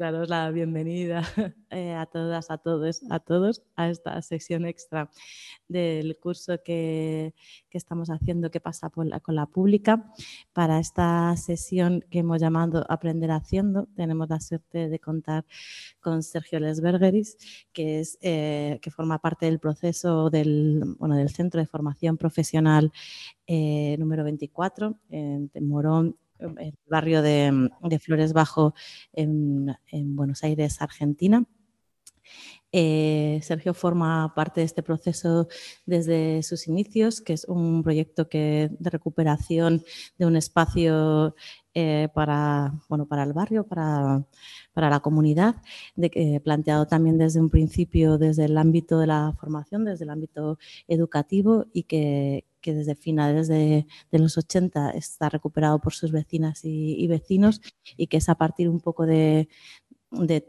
daros la bienvenida eh, a todas, a todos, a todos a esta sesión extra del curso que, estamos haciendo que pasa con la pública. Para esta sesión que hemos llamado Aprender Haciendo, tenemos la suerte de contar con Sergio Lesbergeris, que, es, eh, que forma parte del proceso del, bueno, del Centro de Formación Profesional eh, número 24 en Morón el barrio de, Flores Bajo en, Buenos Aires, Argentina. Eh, Sergio forma parte de este proceso desde sus inicios, que es un proyecto de recuperación de un espacio eh, para, bueno, para el barrio, para, la comunidad, de, planteado también desde un principio desde el ámbito de la formación, desde el ámbito educativo y que, que desde finales de, los 80 está recuperado por sus vecinas y, vecinos y que es a partir un poco de,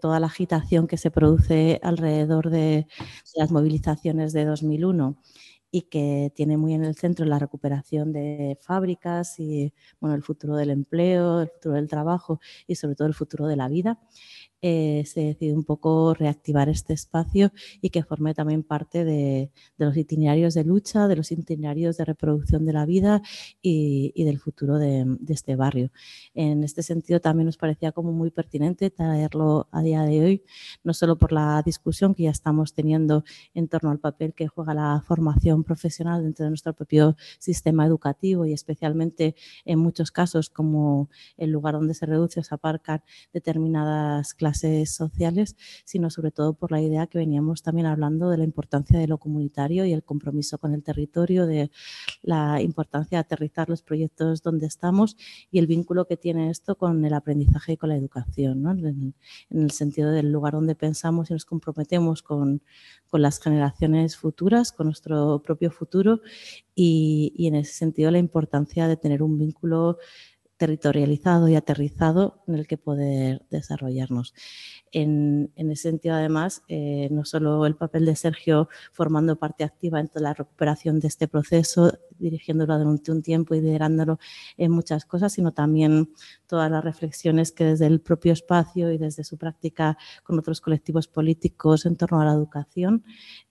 toda la agitación que se produce alrededor de las movilizaciones de 2001 y que tiene muy en el centro la recuperación de fábricas y bueno, el futuro del empleo, el futuro del trabajo y sobre todo el futuro de la vida. Eh, se decide un poco reactivar este espacio y que forme también parte de, los itinerarios de lucha, de los itinerarios de reproducción de la vida y, del futuro de, este barrio. En este sentido también nos parecía como muy pertinente traerlo a día de hoy, no solo por la discusión que ya estamos teniendo en torno al papel que juega la formación profesional dentro de nuestro propio sistema educativo y especialmente en muchos casos como el lugar donde se reduce o se aparcan determinadas clases sociales, sino sobre todo por la idea que veníamos también hablando de la importancia de lo comunitario y el compromiso con el territorio, de la importancia de aterrizar los proyectos donde estamos y el vínculo que tiene esto con el aprendizaje y con la educación, en, el sentido del lugar donde pensamos y nos comprometemos con, con las generaciones futuras, con nuestro propio futuro y en ese sentido la importancia de tener un vínculo territorializado y aterrizado en el que poder desarrollarnos. En, ese sentido, además, eh, no solo el papel de Sergio formando parte activa en toda la recuperación de este proceso, dirigiéndolo durante un tiempo y liderándolo en muchas cosas, sino también todas las reflexiones que desde el propio espacio y desde su práctica con otros colectivos políticos en torno a la educación,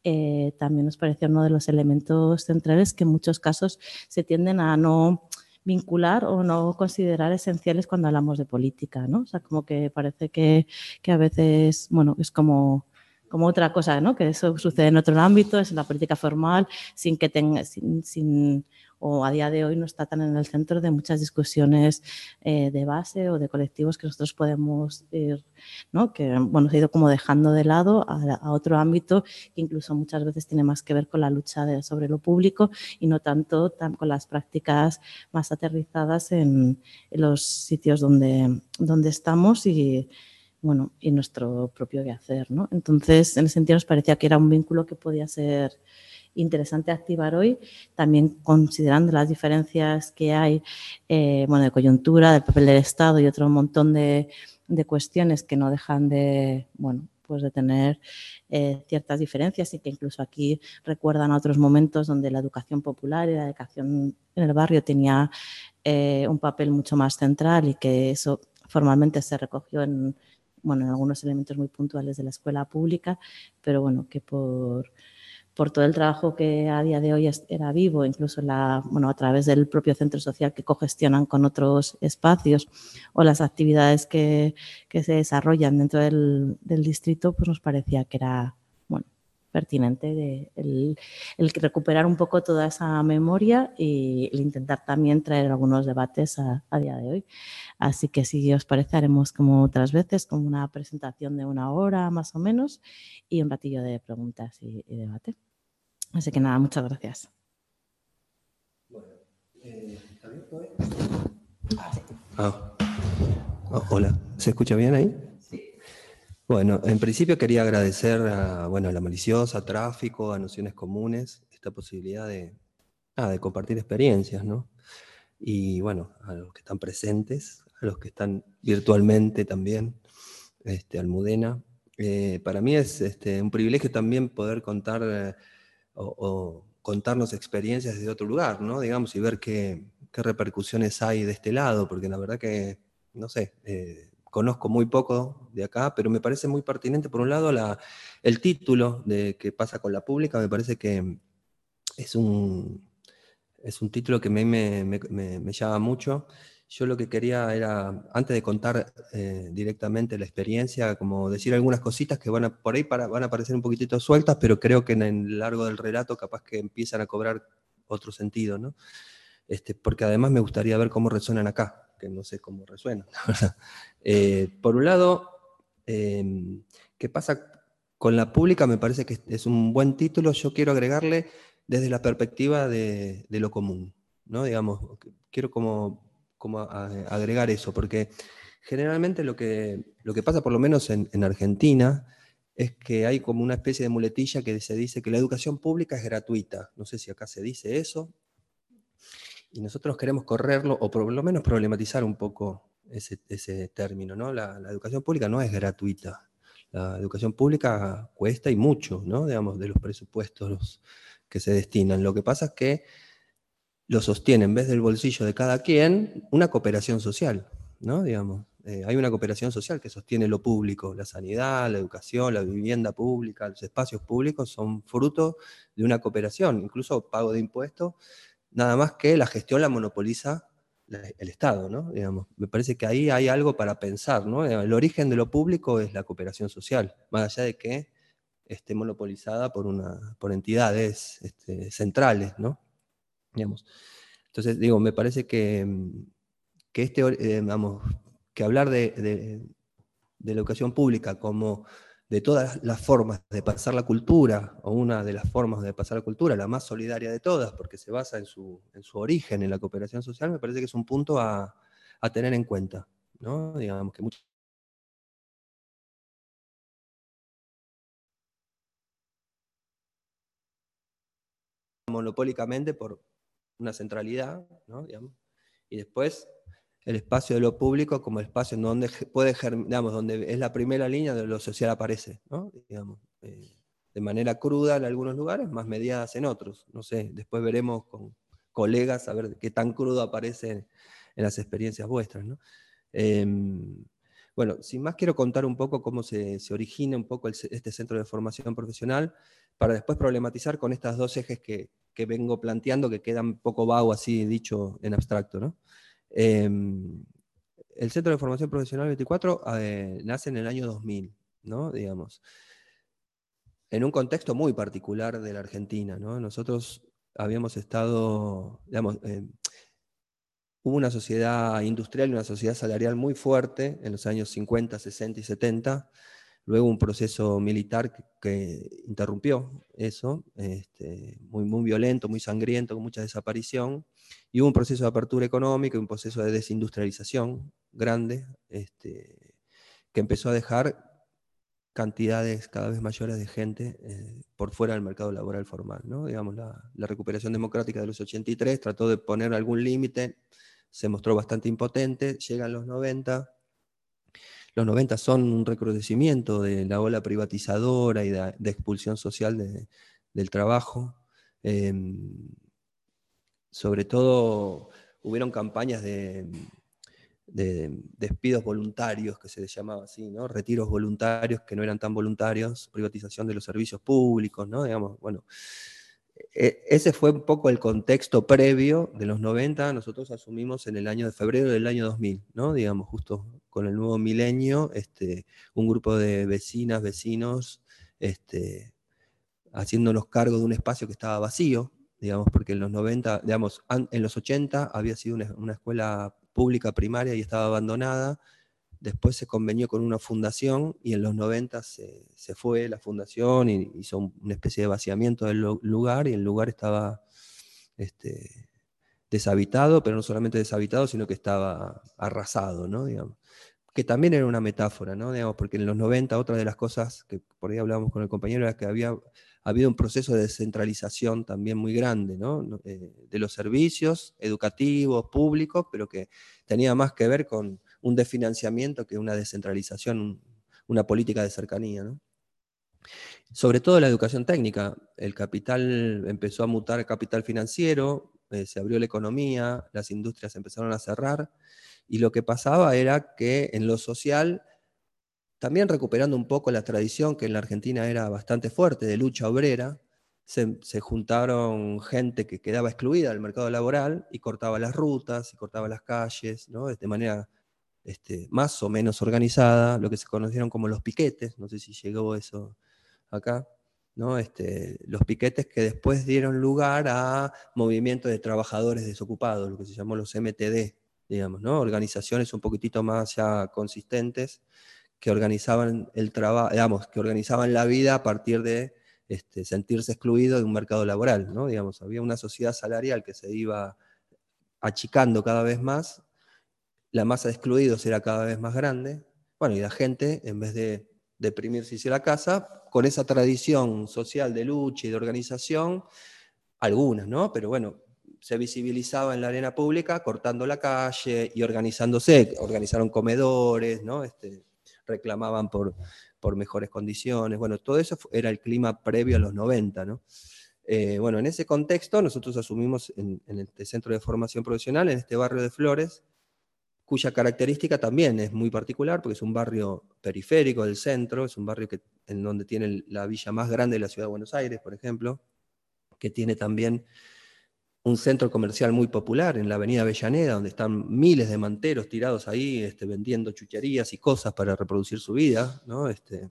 eh, también nos parecía uno de los elementos centrales que en muchos casos se tienden a no vincular o no considerar esenciales cuando hablamos de política, ¿no? O sea, como que parece que, que a veces, bueno, es como como otra cosa, ¿no? Que eso sucede en otro ámbito, es en la política formal, sin que tenga, sin, sin o a día de hoy no está tan en el centro de muchas discusiones eh, de base o de colectivos que nosotros podemos ir, ¿no? que bueno, se ha ido como dejando de lado a, otro ámbito que incluso muchas veces tiene más que ver con la lucha sobre lo público y no tanto con las prácticas más aterrizadas en, los sitios donde, donde estamos y, bueno, y nuestro propio quehacer. ¿no? Entonces, en ese sentido nos parecía que era un vínculo que podía ser interesante activar hoy, también considerando las diferencias que hay eh, bueno, de coyuntura, del papel del Estado y otro montón de, cuestiones que no dejan de, bueno, pues de tener eh, ciertas diferencias y que incluso aquí recuerdan otros momentos donde la educación popular y la educación en el barrio tenía eh, un papel mucho más central y que eso formalmente se recogió en, bueno, en algunos elementos muy puntuales de la escuela pública, pero bueno, que por por todo el trabajo que a día de hoy era vivo, incluso la, bueno, a través del propio centro social que cogestionan con otros espacios o las actividades que, se desarrollan dentro del, distrito, pues nos parecía que era pertinente el, recuperar un poco toda esa memoria y el intentar también traer algunos debates a, día de hoy. Así que si os parece, haremos como otras veces, como una presentación de una hora más o menos y un ratillo de preguntas y debate. Así que nada, muchas gracias. Eh, ah. Hola, ¿se escucha bien ahí? Bueno, en principio quería agradecer a, bueno, la maliciosa, a Tráfico, a Nociones Comunes, esta posibilidad de, de compartir experiencias, ¿no? Y bueno, a los que están presentes, a los que están virtualmente también, este, Almudena. Eh, para mí es este, un privilegio también poder contar eh, o, contarnos experiencias desde otro lugar, ¿no? Digamos, y ver qué, repercusiones hay de este lado, porque la verdad que, no sé, eh, conozco muy poco de acá, pero me parece muy pertinente, por un lado, la, el título de qué pasa con la pública, me parece que es un, es un título que a mí me, llama mucho. Yo lo que quería era, antes de contar eh, directamente la experiencia, como decir algunas cositas que van a, por ahí para, van a parecer un poquitito sueltas, pero creo que en el largo del relato capaz que empiezan a cobrar otro sentido, ¿no? Este, porque además me gustaría ver cómo resuenan acá, que no sé cómo resuenan, eh, por un lado, em, ¿qué pasa con la pública? Me parece que es un buen título. Yo quiero agregarle desde la perspectiva de, lo común, ¿no? Digamos, quiero como, como agregar eso, porque generalmente lo que, lo que pasa, por lo menos en, Argentina, es que hay como una especie de muletilla que se dice que la educación pública es gratuita. No sé si acá se dice eso. Y nosotros queremos correrlo, o por lo menos problematizar un poco ese, término, ¿no? La, la, educación pública no es gratuita. La educación pública cuesta y mucho, ¿no? Digamos, de los presupuestos que se destinan. Lo que pasa es que lo sostiene en vez del bolsillo de cada quien una cooperación social, ¿no? Digamos, eh, hay una cooperación social que sostiene lo público, la sanidad, la educación, la vivienda pública, los espacios públicos son fruto de una cooperación, incluso pago de impuestos, nada más que la gestión la monopoliza el Estado, ¿no? Digamos, me parece que ahí hay algo para pensar, ¿no? El origen de lo público es la cooperación social, más allá de que esté monopolizada por, una, por entidades este, centrales, ¿no? Digamos. Entonces, digo, me parece que, que este, eh, vamos, que hablar de, de, la educación pública como de todas las formas de pasar la cultura, o una de las formas de pasar la cultura, la más solidaria de todas, porque se basa en su, en su origen, en la cooperación social, me parece que es un punto a, a tener en cuenta, ¿no? Digamos que muchas monopólicamente por una centralidad, ¿no? y después el espacio de lo público como el espacio en donde puede, digamos, donde es la primera línea de lo social aparece, ¿no? digamos, eh, de manera cruda en algunos lugares, más mediadas en otros. No sé, después veremos con colegas a ver qué tan crudo aparece en, las experiencias vuestras. ¿no? Em, bueno, sin más quiero contar un poco cómo se, origina un poco este centro de formación profesional para después problematizar con estas dos ejes que, que vengo planteando que quedan poco vago así dicho en abstracto. ¿no? Em, el Centro de Formación Profesional 24 eh, nace en el año 2000, ¿no? digamos, en un contexto muy particular de la Argentina. ¿no? Nosotros habíamos estado, digamos, em, hubo una sociedad industrial y una sociedad salarial muy fuerte en los años 50, 60 y 70, Luego un proceso militar que, interrumpió eso, este, muy, muy violento, muy sangriento, con mucha desaparición. Y hubo un proceso de apertura económica un proceso de desindustrialización grande, este, que empezó a dejar cantidades cada vez mayores de gente eh, por fuera del mercado laboral formal. ¿no? Digamos, la, la, recuperación democrática de los 83 trató de poner algún límite, se mostró bastante impotente, llegan los 90, los 90 son un recrudecimiento de la ola privatizadora y de, expulsión social del trabajo. Em, sobre todo hubieron campañas de, despidos voluntarios, que se les llamaba así, ¿no? retiros voluntarios que no eran tan voluntarios, privatización de los servicios públicos, ¿no? Digamos, bueno, ese fue un poco el contexto previo de los 90, nosotros asumimos en el año de febrero del año 2000, ¿no? digamos, justo con el nuevo milenio, este, un grupo de vecinas, vecinos, este, haciéndonos cargo de un espacio que estaba vacío, digamos, porque en los 90, digamos, en los 80 había sido una, escuela pública primaria y estaba abandonada, después se convenió con una fundación y en los 90 se, fue la fundación y hizo una especie de vaciamiento del lugar y el lugar estaba este, deshabitado, pero no solamente deshabitado, sino que estaba arrasado, ¿no? Digamos que también era una metáfora, ¿no? Digamos, porque en los 90 otra de las cosas que por ahí hablábamos con el compañero era que había, ha habido un proceso de descentralización también muy grande, eh, de los servicios educativos, públicos, pero que tenía más que ver con un desfinanciamiento que una descentralización, una política de cercanía. Sobre todo la educación técnica, el capital empezó a mutar capital financiero, eh, se abrió la economía, las industrias empezaron a cerrar, y lo que pasaba era que en lo social también recuperando un poco la tradición que en la Argentina era bastante fuerte de lucha obrera, se, juntaron gente que quedaba excluida del mercado laboral y cortaba las rutas y cortaba las calles, ¿no? de manera este, más o menos organizada, lo que se conocieron como los piquetes, no sé si llegó eso acá, ¿no? Este, los piquetes que después dieron lugar a movimientos de trabajadores desocupados, lo que se llamó los MTD, digamos, ¿no? organizaciones un poquitito más ya consistentes que organizaban el digamos, que organizaban la vida a partir de este, sentirse excluido de un mercado laboral, ¿no? Digamos, había una sociedad salarial que se iba achicando cada vez más, la masa de excluidos era cada vez más grande, bueno, y la gente, en vez de deprimirse y a la casa, con esa tradición social de lucha y de organización, algunas, ¿no? Pero bueno, se visibilizaba en la arena pública cortando la calle y organizándose, organizaron comedores, ¿no? Este, reclamaban por, por mejores condiciones. Bueno, todo eso era el clima previo a los 90, ¿no? Eh, bueno, en ese contexto nosotros asumimos en, este centro de formación profesional, en este barrio de Flores, cuya característica también es muy particular, porque es un barrio periférico del centro, es un barrio que, en donde tiene la villa más grande de la ciudad de Buenos Aires, por ejemplo, que tiene también un centro comercial muy popular en la avenida Avellaneda, donde están miles de manteros tirados ahí este, vendiendo chucherías y cosas para reproducir su vida. ¿no? Este,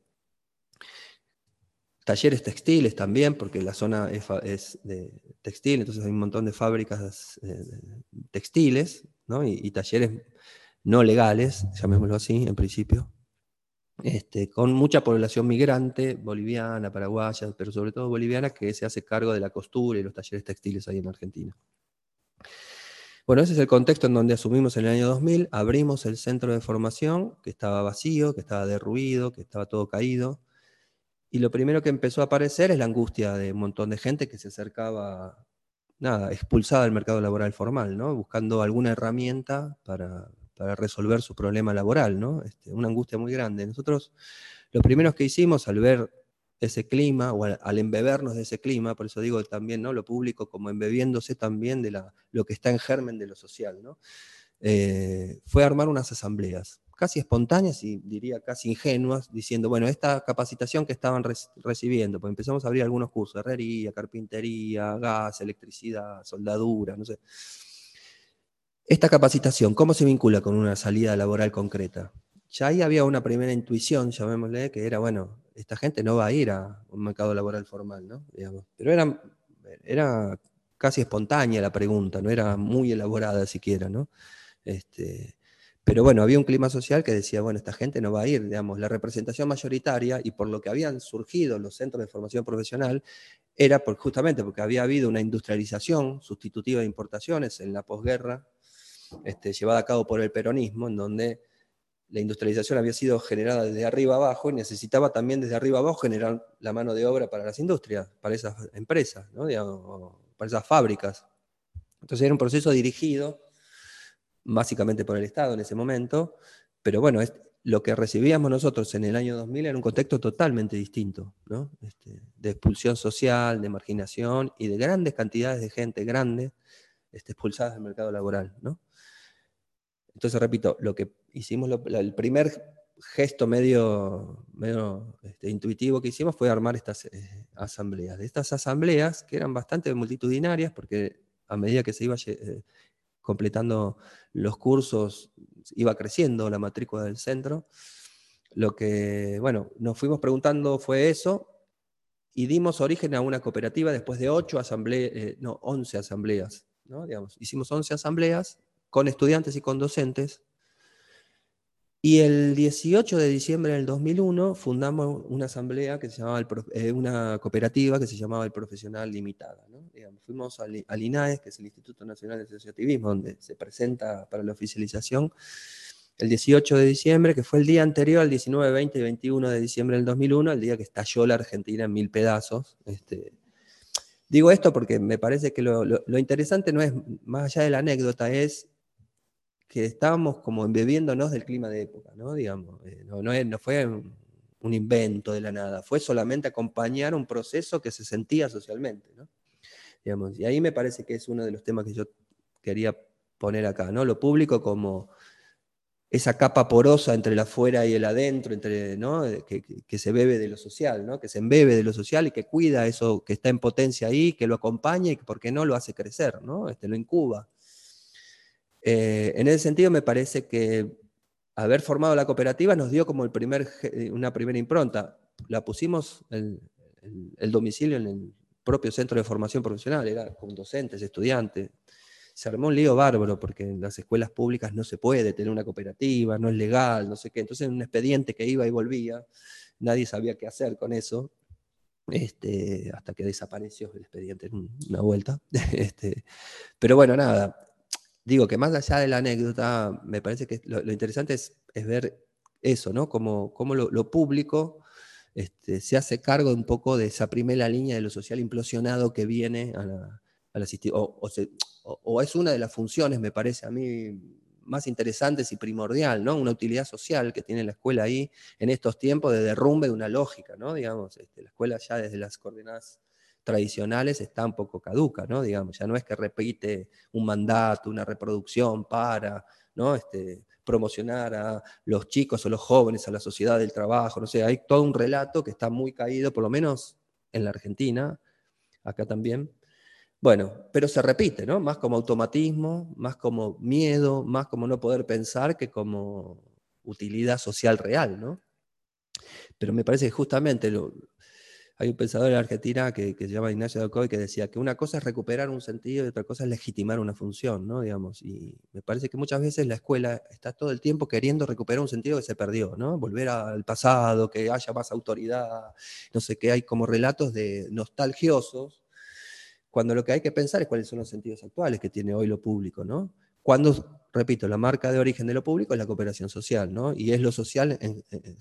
talleres textiles también, porque la zona es, de textil, entonces hay un montón de fábricas eh, textiles ¿no? y talleres no legales, llamémoslo así, en principio. Este, con mucha población migrante, boliviana, paraguaya, pero sobre todo boliviana, que se hace cargo de la costura y los talleres textiles ahí en Argentina. Bueno, ese es el contexto en donde asumimos en el año 2000, abrimos el centro de formación, que estaba vacío, que estaba derruido, que estaba todo caído, y lo primero que empezó a aparecer es la angustia de un montón de gente que se acercaba, nada, expulsada del mercado laboral formal, ¿no? buscando alguna herramienta para, para resolver su problema laboral, ¿no? Este, una angustia muy grande. Nosotros, lo primero que hicimos al ver ese clima, o al, embebernos de ese clima, por eso digo también, ¿no? Lo público como embebiéndose también de la, lo que está en germen de lo social, ¿no? Eh, fue armar unas asambleas, casi espontáneas y diría casi ingenuas, diciendo, bueno, esta capacitación que estaban recibiendo, pues empezamos a abrir algunos cursos, herrería, carpintería, gas, electricidad, soldadura, no sé esta capacitación, ¿cómo se vincula con una salida laboral concreta? Ya ahí había una primera intuición, llamémosle, que era, bueno, esta gente no va a ir a un mercado laboral formal, ¿no? Pero era, era casi espontánea la pregunta, no era muy elaborada siquiera, ¿no? Este, pero bueno, había un clima social que decía, bueno, esta gente no va a ir, digamos, la representación mayoritaria y por lo que habían surgido los centros de formación profesional era por, justamente porque había habido una industrialización sustitutiva de importaciones en la posguerra, este, llevada a cabo por el peronismo, en donde la industrialización había sido generada desde arriba abajo y necesitaba también desde arriba abajo generar la mano de obra para las industrias, para esas empresas, para esas fábricas. Entonces era un proceso dirigido básicamente por el Estado en ese momento, pero bueno, lo que recibíamos nosotros en el año 2000 era un contexto totalmente distinto, este, de expulsión social, de marginación y de grandes cantidades de gente grande este, expulsadas del mercado laboral. ¿no? Entonces, repito, lo que hicimos, el primer gesto medio, medio este, intuitivo que hicimos fue armar estas eh, asambleas. De estas asambleas, que eran bastante multitudinarias, porque a medida que se iba eh, completando los cursos, iba creciendo la matrícula del centro, lo que, bueno, nos fuimos preguntando fue eso, y dimos origen a una cooperativa después de ocho asambleas, eh, no, once asambleas, ¿no? Digamos, hicimos once asambleas con estudiantes y con docentes. Y el 18 de diciembre del 2001 fundamos una asamblea que se llamaba eh, una cooperativa que se llamaba el Profesional Limitada. fuimos al, INAES, que es el Instituto Nacional de Asociativismo, donde se presenta para la oficialización el 18 de diciembre, que fue el día anterior al 19, 20 y 21 de diciembre del 2001, el día que estalló la Argentina en mil pedazos. Este, digo esto porque me parece que lo, interesante no es, más allá de la anécdota, es que estábamos como embebiéndonos del clima de época, ¿no? Digamos, eh, no, fue un, invento de la nada, fue solamente acompañar un proceso que se sentía socialmente, ¿no? Digamos, y ahí me parece que es uno de los temas que yo quería poner acá, ¿no? Lo público como esa capa porosa entre el afuera y el adentro, entre, ¿no? que, se bebe de lo social, ¿no? que se embebe de lo social y que cuida eso que está en potencia ahí, que lo acompaña y que, ¿por qué no?, lo hace crecer, ¿no? este, lo incuba. Eh, en ese sentido, me parece que haber formado la cooperativa nos dio como el primer, una primera impronta. La pusimos el, el domicilio en el propio centro de formación profesional, era con docentes, estudiantes, se armó un lío bárbaro porque en las escuelas públicas no se puede tener una cooperativa, no es legal, no sé qué. Entonces, un expediente que iba y volvía, nadie sabía qué hacer con eso. Este, hasta que desapareció el expediente en una vuelta. Este, pero bueno, nada, digo que más allá de la anécdota, me parece que lo, interesante es, ver eso, ¿no? Como, lo, público este, se hace cargo un poco de esa primera línea de lo social implosionado que viene a la, o, es una de las funciones, me parece a mí, más interesantes y primordial, ¿no? Una utilidad social que tiene la escuela ahí en estos tiempos de derrumbe de una lógica, ¿no? Digamos, este, la escuela ya desde las coordenadas tradicionales está un poco caduca, ¿no? Digamos, ya no es que repite un mandato, una reproducción para, ¿no? Este, promocionar a los chicos o los jóvenes a la sociedad del trabajo, no sé, hay todo un relato que está muy caído, por lo menos en la Argentina, acá también, bueno, pero se repite, ¿no? Más como automatismo, más como miedo, más como no poder pensar que como utilidad social real, ¿no? Pero me parece que justamente hay un pensador en Argentina que, se llama Ignacio Docoy que decía que una cosa es recuperar un sentido y otra cosa es legitimar una función, ¿no? Digamos, y me parece que muchas veces la escuela está todo el tiempo queriendo recuperar un sentido que se perdió, ¿no? Volver al pasado, que haya más autoridad, no sé qué, hay como relatos de nostalgiosos cuando lo que hay que pensar es cuáles son los sentidos actuales que tiene hoy lo público, ¿no? Cuando, repito, la marca de origen de lo público es la cooperación social, ¿no? Y es lo social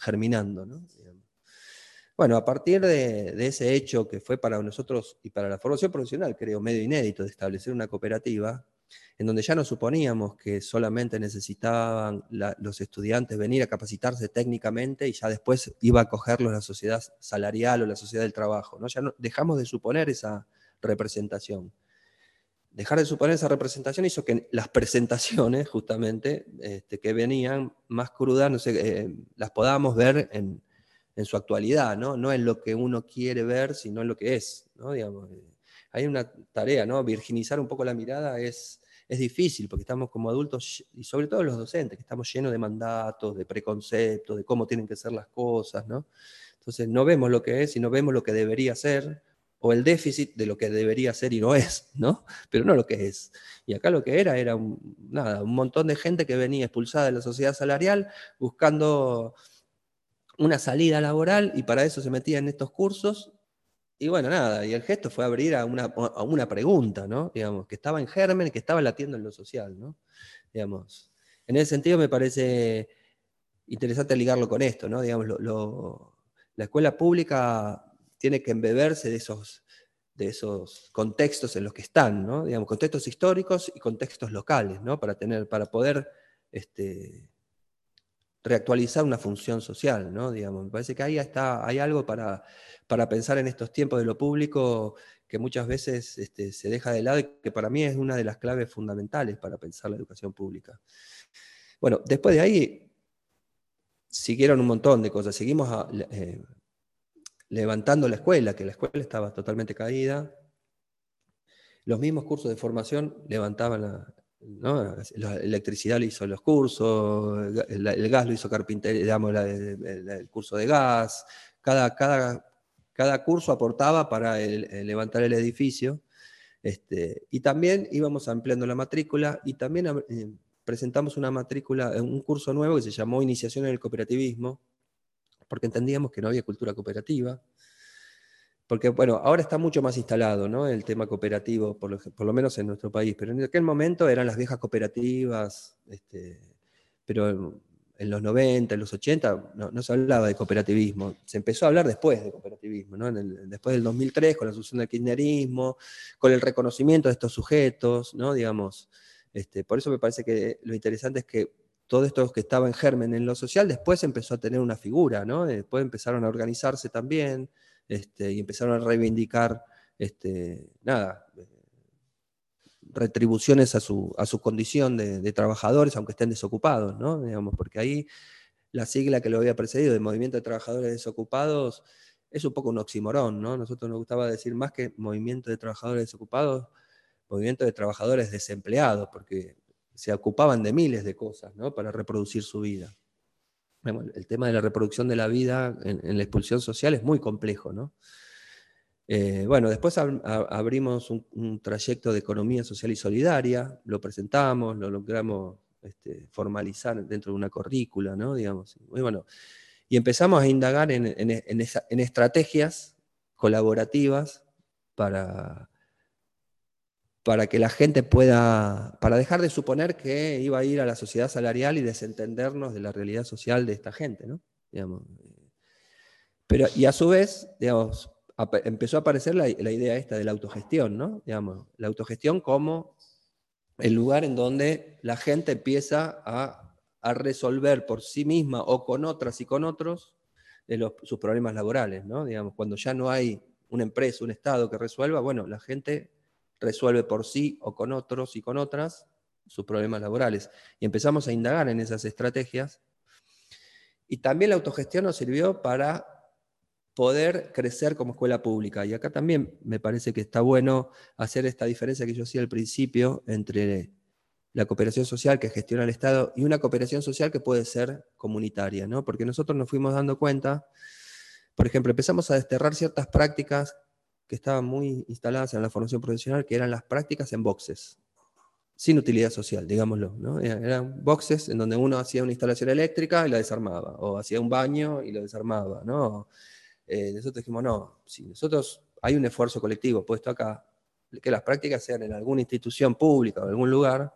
germinando, ¿no? Bueno, a partir de, ese hecho que fue para nosotros y para la formación profesional, creo, medio inédito de establecer una cooperativa, en donde ya no suponíamos que solamente necesitaban los estudiantes venir a capacitarse técnicamente y ya después iba a cogerlos la sociedad salarial o la sociedad del trabajo, ¿no? Ya no, dejamos de suponer esa, representación. Dejar de suponer esa representación hizo que las presentaciones, justamente, este, que venían más crudas, no sé, eh, las podamos ver en, su actualidad, ¿no? No en lo que uno quiere ver, sino en lo que es, ¿no? Digamos, eh, hay una tarea, ¿no? Virginizar un poco la mirada es, es difícil, porque estamos como adultos, y sobre todo los docentes, que estamos llenos de mandatos, de preconceptos, de cómo tienen que ser las cosas, ¿no? Entonces no vemos lo que es y no vemos lo que debería ser, o el déficit de lo que debería ser y no es, ¿no? Pero no lo que es. Y acá lo que era era un, nada, un montón de gente que venía expulsada de la sociedad salarial buscando una salida laboral y para eso se metía en estos cursos. Y bueno, nada, y el gesto fue abrir a una, a una pregunta, ¿no? Digamos, que estaba en germen, que estaba latiendo en lo social, ¿no? Digamos, en ese sentido me parece interesante ligarlo con esto, ¿no? Digamos, la escuela pública tiene que embeberse de esos, de esos contextos en los que están, ¿no? Digamos, contextos históricos y contextos locales, ¿no? Para, tener, para poder este, reactualizar una función social, ¿no? Digamos, me parece que ahí está, hay algo para, para pensar en estos tiempos de lo público que muchas veces este, se deja de lado y que para mí es una de las claves fundamentales para pensar la educación pública. Bueno, después de ahí siguieron un montón de cosas. Seguimos a, eh, levantando la escuela, que la escuela estaba totalmente caída. Los mismos cursos de formación levantaban la, electricidad le hizo los cursos, el, gas lo hizo carpintería, digamos, el, curso de gas, cada, cada, cada curso aportaba para levantar el edificio. Este, y también íbamos ampliando la matrícula y también eh, presentamos una matrícula, un curso nuevo que se llamó Iniciación en el Cooperativismo, porque entendíamos que no había cultura cooperativa. Porque, bueno, ahora está mucho más instalado ¿no? el tema cooperativo, por lo, menos en nuestro país, pero en aquel momento eran las viejas cooperativas, este, pero en los 90, en los 80, no, se hablaba de cooperativismo. Se empezó a hablar después de cooperativismo, después del 2003, con la asunción del kirchnerismo, con el reconocimiento de estos sujetos, ¿no? digamos. Este, por eso me parece que lo interesante es que todo esto que estaba en germen en lo social, después empezó a tener una figura, ¿no? después empezaron a organizarse también este, y empezaron a reivindicar, este, nada, retribuciones a su, a su condición de, trabajadores, aunque estén desocupados, ¿no? Digamos, porque ahí la sigla que lo había precedido, de Movimiento de Trabajadores Desocupados, es un poco un oximorón, ¿no? Nosotros nos gustaba decir más que Movimiento de Trabajadores Desocupados, Movimiento de Trabajadores Desempleados, porque se ocupaban de miles de cosas, ¿no? Para reproducir su vida. El tema de la reproducción de la vida en, la expulsión social es muy complejo, ¿no? Eh, bueno, después abrimos un, trayecto de economía social y solidaria, lo presentamos, lo logramos este, formalizar dentro de una currícula, ¿no? Digamos, y, bueno, y empezamos a indagar en, estrategias colaborativas para, para que la gente pueda, para dejar de suponer que iba a ir a la sociedad salarial y desentendernos de la realidad social de esta gente, ¿no? Digamos, eh, pero, y a su vez, digamos, empezó a aparecer la, idea esta de la autogestión, ¿no? Digamos, la autogestión como el lugar en donde la gente empieza a, resolver por sí misma o con otras y con otros sus problemas laborales, ¿no? Digamos, cuando ya no hay una empresa, un Estado que resuelva, bueno, la gente resuelve por sí o con otros y con otras sus problemas laborales. Y empezamos a indagar en esas estrategias. Y también la autogestión nos sirvió para poder crecer como escuela pública. Y acá también me parece que está bueno hacer esta diferencia que yo hacía al principio entre la cooperación social que gestiona el Estado y una cooperación social que puede ser comunitaria, ¿no? Porque nosotros nos fuimos dando cuenta, por ejemplo, empezamos a desterrar ciertas prácticas que estaban muy instaladas en la formación profesional, que eran las prácticas en boxes, sin utilidad social, digámoslo. ¿no? Eran boxes en donde uno hacía una instalación eléctrica y la desarmaba, o hacía un baño y lo desarmaba, ¿no? Eh, nosotros dijimos, no, si nosotros hay un esfuerzo colectivo puesto acá, que las prácticas sean en alguna institución pública o en algún lugar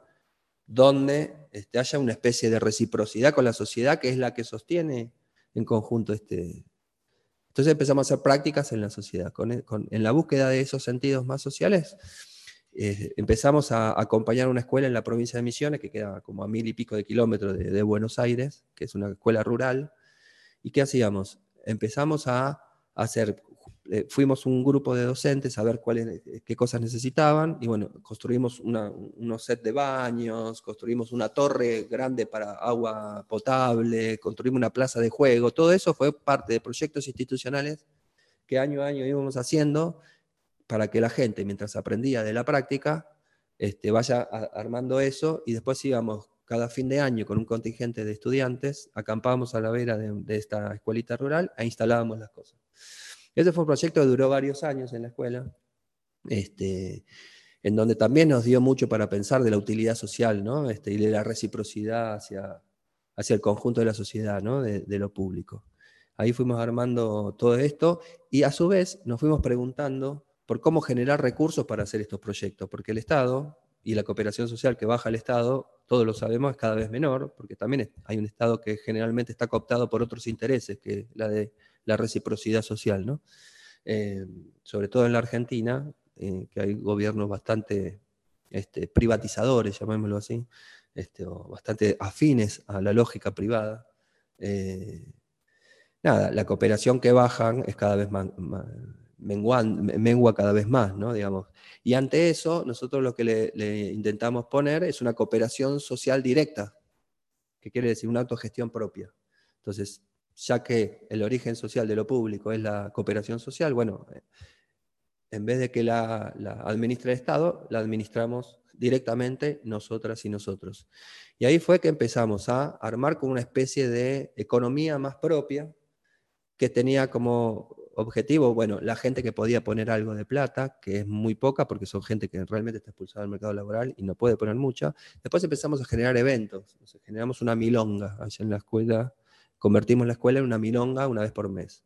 donde este, haya una especie de reciprocidad con la sociedad que es la que sostiene en conjunto este... Entonces empezamos a hacer prácticas en la sociedad. en la búsqueda de esos sentidos más sociales, eh, empezamos a acompañar una escuela en la provincia de Misiones, que queda como a mil y pico de kilómetros de Buenos Aires, que es una escuela rural. ¿Y qué hacíamos? empezamos a hacer, eh, fuimos un grupo de docentes a ver cuáles, eh, qué cosas necesitaban y bueno, construimos unos set de baños, construimos una torre grande para agua potable, construimos una plaza de juego, todo eso fue parte de proyectos institucionales que año a año íbamos haciendo para que la gente, mientras aprendía de la práctica, este, vaya armando eso y después íbamos cada fin de año con un contingente de estudiantes, acampábamos a la vera de, esta escuelita rural e instalábamos las cosas. Ese fue un proyecto que duró varios años en la escuela, este, en donde también nos dio mucho para pensar de la utilidad social ¿no? este, y de la reciprocidad hacia, hacia el conjunto de la sociedad, ¿no? de, de lo público. Ahí fuimos armando todo esto y a su vez nos fuimos preguntando por cómo generar recursos para hacer estos proyectos, porque el Estado y la cooperación social que baja el Estado todos lo sabemos, es cada vez menor, porque también hay un Estado que generalmente está cooptado por otros intereses, que la de la reciprocidad social, ¿no? Eh, sobre todo en la Argentina, que hay gobiernos bastante este, privatizadores, llamémoslo así, este, bastante afines a la lógica privada. Eh, nada, la cooperación que bajan es cada vez más, mengua cada vez más, ¿no? Digamos. Y ante eso, nosotros lo que le, intentamos poner es una cooperación social directa, que quiere decir una autogestión propia. Entonces, ya que el origen social de lo público es la cooperación social, bueno, en vez de que la, la administre el Estado, la administramos directamente nosotras y nosotros. Y ahí fue que empezamos a armar como una especie de economía más propia, que tenía como objetivo, bueno, la gente que podía poner algo de plata, que es muy poca porque son gente que realmente está expulsada del mercado laboral y no puede poner mucha. Después empezamos a generar eventos, generamos una milonga allá en la escuela, convertimos la escuela en una milonga una vez por mes.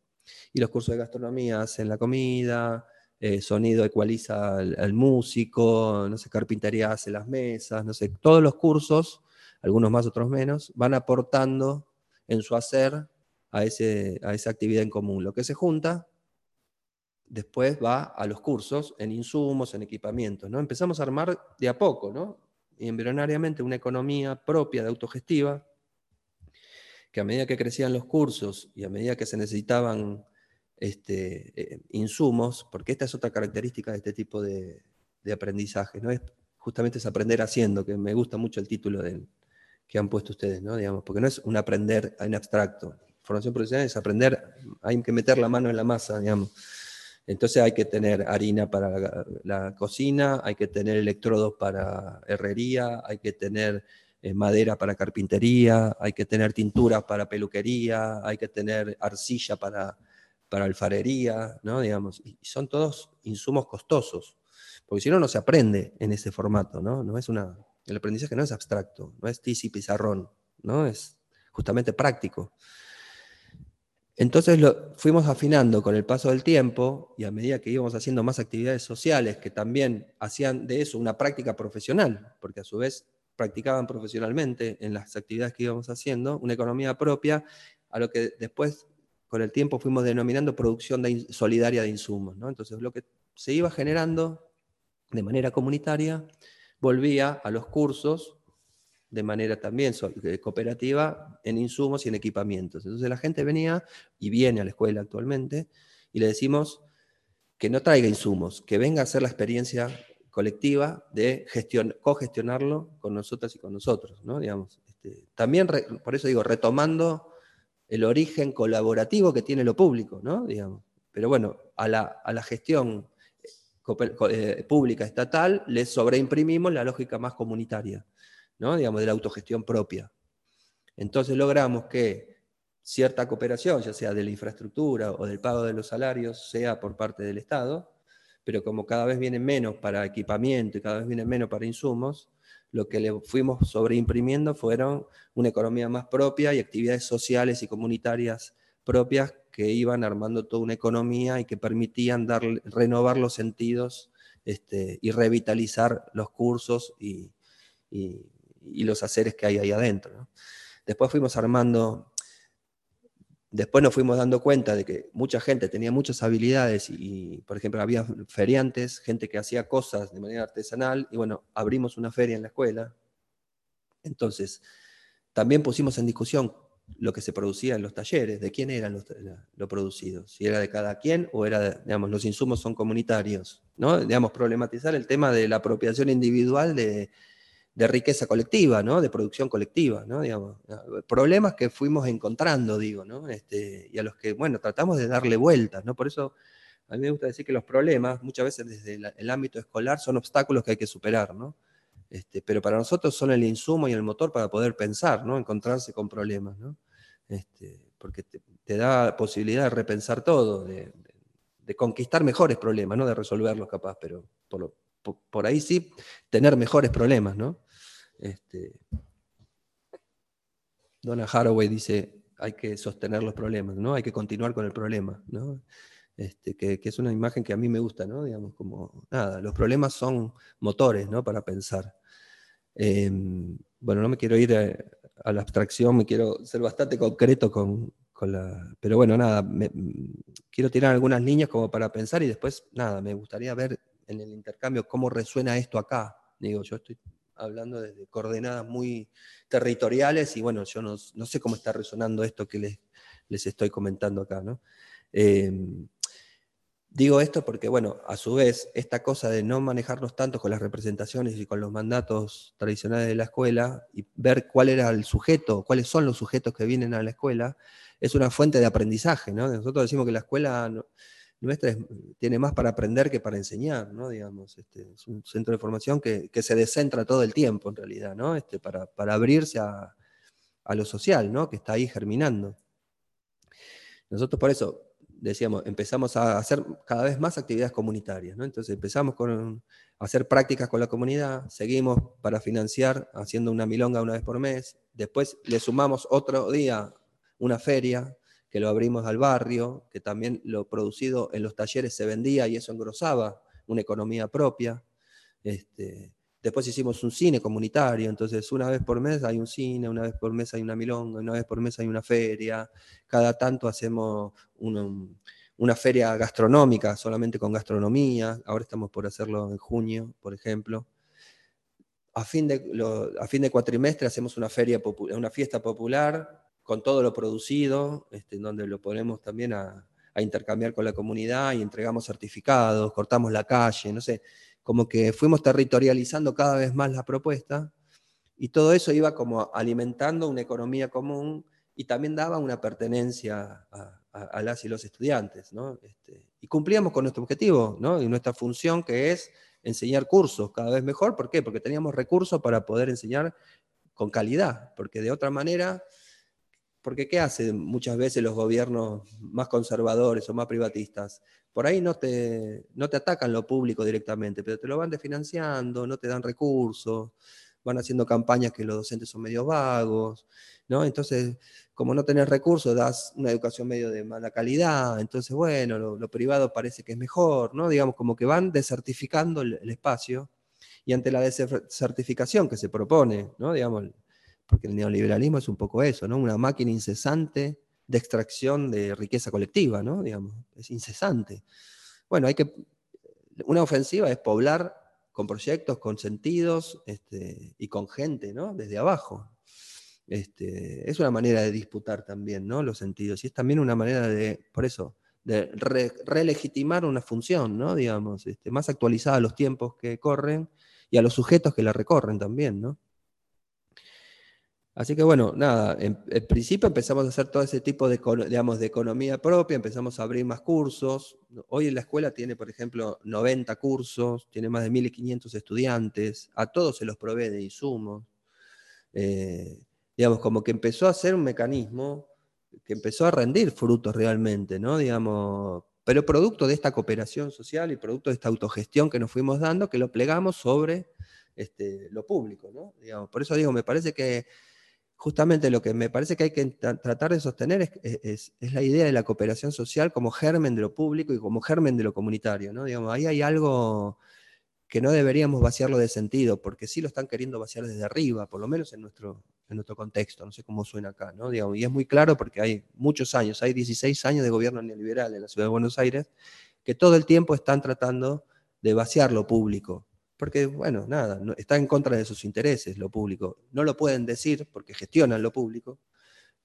Y los cursos de gastronomía hacen la comida, eh, sonido ecualiza al, músico, no sé, carpintería hace las mesas, no sé, todos los cursos, algunos más, otros menos, van aportando en su hacer a, ese, a esa actividad en común. Lo que se junta después va a los cursos en insumos, en equipamientos. ¿no? Empezamos a armar de a poco, ¿no? y embrionariamente una economía propia de autogestiva, que a medida que crecían los cursos y a medida que se necesitaban este, eh, insumos, porque esta es otra característica de este tipo de, aprendizaje, ¿no? Es, justamente es aprender haciendo, que me gusta mucho el título que han puesto ustedes, ¿no? Digamos, porque no es un aprender en abstracto. Formación profesional es aprender, hay que meter la mano en la masa, digamos. Entonces hay que tener harina para la, cocina, hay que tener electrodos para herrería, hay que tener eh, madera para carpintería, hay que tener tintura para peluquería, hay que tener arcilla para, para alfarería, ¿no? Digamos, y son todos insumos costosos, porque si no, no se aprende en ese formato, ¿no? no es una, el aprendizaje no es abstracto, no es tizi pizarrón, ¿no? es justamente práctico. Entonces lo fuimos afinando con el paso del tiempo y a medida que íbamos haciendo más actividades sociales que también hacían de eso una práctica profesional, porque a su vez practicaban profesionalmente en las actividades que íbamos haciendo, una economía propia, a lo que después con el tiempo fuimos denominando producción solidaria de insumos. Entonces lo que se iba generando de manera comunitaria volvía a los cursos de manera también eh, cooperativa en insumos y en equipamientos. Entonces la gente venía y viene a la escuela actualmente y le decimos que no traiga insumos, que venga a hacer la experiencia colectiva de gestión, cogestionarlo con nosotras y con nosotros. ¿no? Digamos, este, también, por eso digo, retomando el origen colaborativo que tiene lo público, ¿no? digamos. pero bueno, a la, gestión eh, eh, pública estatal le sobreimprimimos la lógica más comunitaria digamos, de la autogestión propia. Entonces logramos que cierta cooperación, ya sea de la infraestructura o del pago de los salarios, sea por parte del Estado, pero como cada vez vienen menos para equipamiento y cada vez vienen menos para insumos, lo que le fuimos sobreimprimiendo fueron una economía más propia y actividades sociales y comunitarias propias que iban armando toda una economía y que permitían dar, renovar los sentidos este, y revitalizar los cursos y, y los haceres que hay ahí adentro. Después fuimos armando, después nos fuimos dando cuenta de que mucha gente tenía muchas habilidades y, por ejemplo, había feriantes, gente que hacía cosas de manera artesanal y bueno, abrimos una feria en la escuela. Entonces, también pusimos en discusión lo que se producía en los talleres, de quién eran los, lo producido, si era de cada quien o era, digamos, los insumos son comunitarios, ¿no? Digamos, problematizar el tema de la apropiación individual de, de riqueza colectiva, ¿no? de producción colectiva, ¿no? Digamos, problemas que fuimos encontrando, digo, ¿no? Este, y a los que, bueno, tratamos de darle vueltas, ¿no? Por eso a mí me gusta decir que los problemas, muchas veces desde el, ámbito escolar, son obstáculos que hay que superar, ¿no? Este, pero para nosotros son el insumo y el motor para poder pensar, ¿no? Encontrarse con problemas, ¿no? Este, porque te, da posibilidad de repensar todo, de, conquistar mejores problemas, no de resolverlos capaz, pero por, por ahí sí, tener mejores problemas, ¿no? Este, Donna Haraway dice, hay que sostener los problemas, ¿no? Hay que continuar con el problema, ¿no? Este, que, es una imagen que a mí me gusta, ¿no? Digamos, como, nada, los problemas son motores, ¿no? Para pensar. Em, bueno, no me quiero ir a, la abstracción, me quiero ser bastante concreto con, la... Pero bueno, nada, quiero tirar algunas líneas como para pensar y después, nada, me gustaría ver en el intercambio cómo resuena esto acá. Digo, yo estoy hablando de coordenadas muy territoriales y bueno, yo no, sé cómo está resonando esto que les, les estoy comentando acá. ¿no? Em, digo esto porque, bueno, a su vez, esta cosa de no manejarnos tanto con las representaciones y con los mandatos tradicionales de la escuela y ver cuál era el sujeto, cuáles son los sujetos que vienen a la escuela, es una fuente de aprendizaje. ¿no? Nosotros decimos que la escuela nuestra tiene más para aprender que para enseñar, ¿no? Digamos, este, es un centro de formación que, se descentra todo el tiempo en realidad, ¿no? Este, para, abrirse a, lo social, ¿no? Que está ahí germinando. Nosotros por eso decíamos, empezamos a hacer cada vez más actividades comunitarias, ¿no? Entonces empezamos con hacer prácticas con la comunidad, seguimos para financiar haciendo una milonga una vez por mes, después le sumamos otro día una feria, que lo abrimos al barrio, que también lo producido en los talleres se vendía y eso engrosaba una economía propia. Este, Después hicimos un cine comunitario, entonces una vez por mes hay un cine, una vez por mes hay una milonga, una vez por mes hay una feria, cada tanto hacemos una, feria gastronómica, solamente con gastronomía, ahora estamos por hacerlo en junio, por ejemplo. A fin de, a fin de cuatrimestre hacemos una, feria, una fiesta popular con todo lo producido, este, donde lo ponemos también a, intercambiar con la comunidad y entregamos certificados, cortamos la calle, no sé, como que fuimos territorializando cada vez más la propuesta y todo eso iba como alimentando una economía común y también daba una pertenencia a, las y los estudiantes. ¿no? Este, y cumplíamos con nuestro objetivo ¿no? y nuestra función que es enseñar cursos cada vez mejor. ¿Por qué? Porque teníamos recursos para poder enseñar con calidad, porque de otra manera porque ¿qué hacen muchas veces los gobiernos más conservadores o más privatistas? Por ahí no te, no te atacan lo público directamente, pero te lo van desfinanciando, no te dan recursos, van haciendo campañas que los docentes son medio vagos, ¿no? Entonces, como no tenés recursos, das una educación medio de mala calidad, entonces, bueno, lo, privado parece que es mejor, ¿no? Digamos, como que van desertificando el, espacio y ante la desertificación que se propone, ¿no? Digamos, porque el neoliberalismo es un poco eso, ¿no? Una máquina incesante de extracción de riqueza colectiva, ¿no? Digamos, es incesante. Bueno, hay que, una ofensiva es poblar con proyectos, con sentidos este, y con gente, ¿no? Desde abajo. Este, es una manera de disputar también, ¿no? Los sentidos. Y es también una manera de, por eso, de relegitimar una función, ¿no? Digamos, este, más actualizada a los tiempos que corren y a los sujetos que la recorren también, ¿no? Así que bueno, nada, en, principio empezamos a hacer todo ese tipo de, digamos, de economía propia, empezamos a abrir más cursos. Hoy en la escuela tiene, por ejemplo, 90 cursos, tiene más de 1.500 estudiantes, a todos se los provee de insumos. Eh, digamos, como que empezó a ser un mecanismo que empezó a rendir frutos realmente, ¿no? Digamos, pero producto de esta cooperación social y producto de esta autogestión que nos fuimos dando, que lo plegamos sobre este, lo público, ¿no? Digamos, por eso digo, me parece que justamente lo que me parece que hay que tratar de sostener es, la idea de la cooperación social como germen de lo público y como germen de lo comunitario. ¿no? Digamos, ahí hay algo que no deberíamos vaciarlo de sentido, porque sí lo están queriendo vaciar desde arriba, por lo menos en nuestro, en nuestro contexto, no sé cómo suena acá, ¿no? y es muy claro porque hay muchos años, hay 16 años de gobierno neoliberal en la ciudad de Buenos Aires, que todo el tiempo están tratando de vaciar lo público, porque, bueno, nada, está en contra de sus intereses lo público. No lo pueden decir porque gestionan lo público,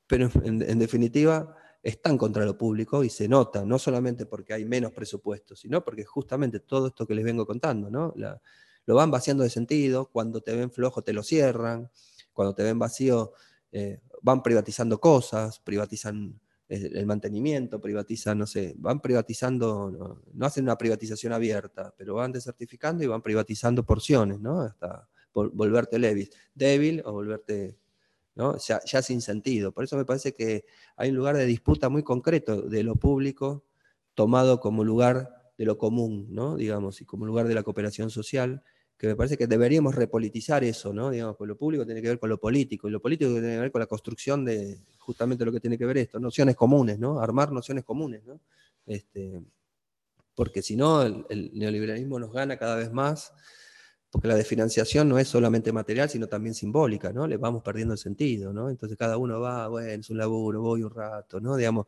pero en, definitiva están contra lo público y se nota, no solamente porque hay menos presupuesto, sino porque justamente todo esto que les vengo contando, ¿no? lo van vaciando de sentido, cuando te ven flojo te lo cierran, cuando te ven vacío eh, van privatizando cosas, privatizan el mantenimiento, privatizan, no sé, van privatizando, no, hacen una privatización abierta, pero van desertificando y van privatizando porciones, ¿no? Hasta volverte débil o volverte, ¿no? Ya, sin sentido. Por eso me parece que hay un lugar de disputa muy concreto de lo público tomado como lugar de lo común, ¿no? Digamos, y como lugar de la cooperación social, que me parece que deberíamos repolitizar eso, ¿no? Digamos, pues lo público tiene que ver con lo político, y lo político tiene que ver con la construcción de justamente lo que tiene que ver esto, nociones comunes, ¿no? Armar nociones comunes, ¿no? Este, porque si no, el, neoliberalismo nos gana cada vez más, porque la desfinanciación no es solamente material, sino también simbólica, ¿no? Le vamos perdiendo el sentido, ¿no? Entonces cada uno va, bueno, es un laburo, voy un rato, ¿no? Digamos,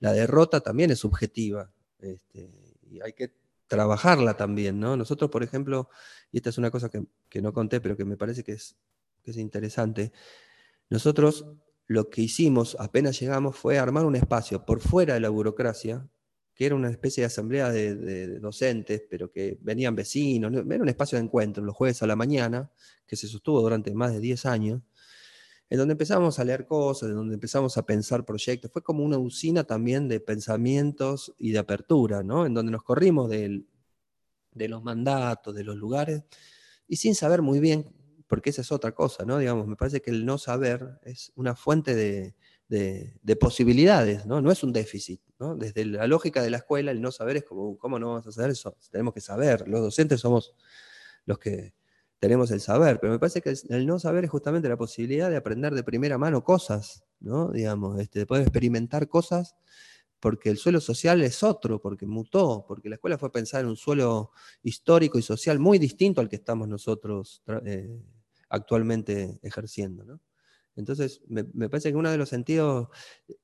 la derrota también es subjetiva, este, y hay que trabajarla también, ¿no? Nosotros, por ejemplo, y esta es una cosa que, no conté, pero que me parece que es, es interesante, nosotros lo que hicimos apenas llegamos fue armar un espacio por fuera de la burocracia, que era una especie de asamblea de, docentes, pero que venían vecinos, era un espacio de encuentro los jueves a la mañana, que se sostuvo durante más de 10 años, en donde empezamos a leer cosas, en donde empezamos a pensar proyectos. Fue como una usina también de pensamientos y de apertura, ¿no? En donde nos corrimos de los mandatos, de los lugares, y sin saber muy bien, porque esa es otra cosa, ¿no? Digamos, me parece que el no saber es una fuente de, posibilidades, ¿no? No es un déficit, ¿no? Desde la lógica de la escuela, el no saber es como, ¿cómo no vamos a saber eso? Tenemos que saber. Los docentes somos los que tenemos el saber, pero me parece que el no saber es justamente la posibilidad de aprender de primera mano cosas, ¿no? Digamos, este, de poder experimentar cosas porque el suelo social es otro, porque mutó, porque la escuela fue pensada en un suelo histórico y social muy distinto al que estamos nosotros eh, actualmente ejerciendo. Entonces, me, parece que uno de los sentidos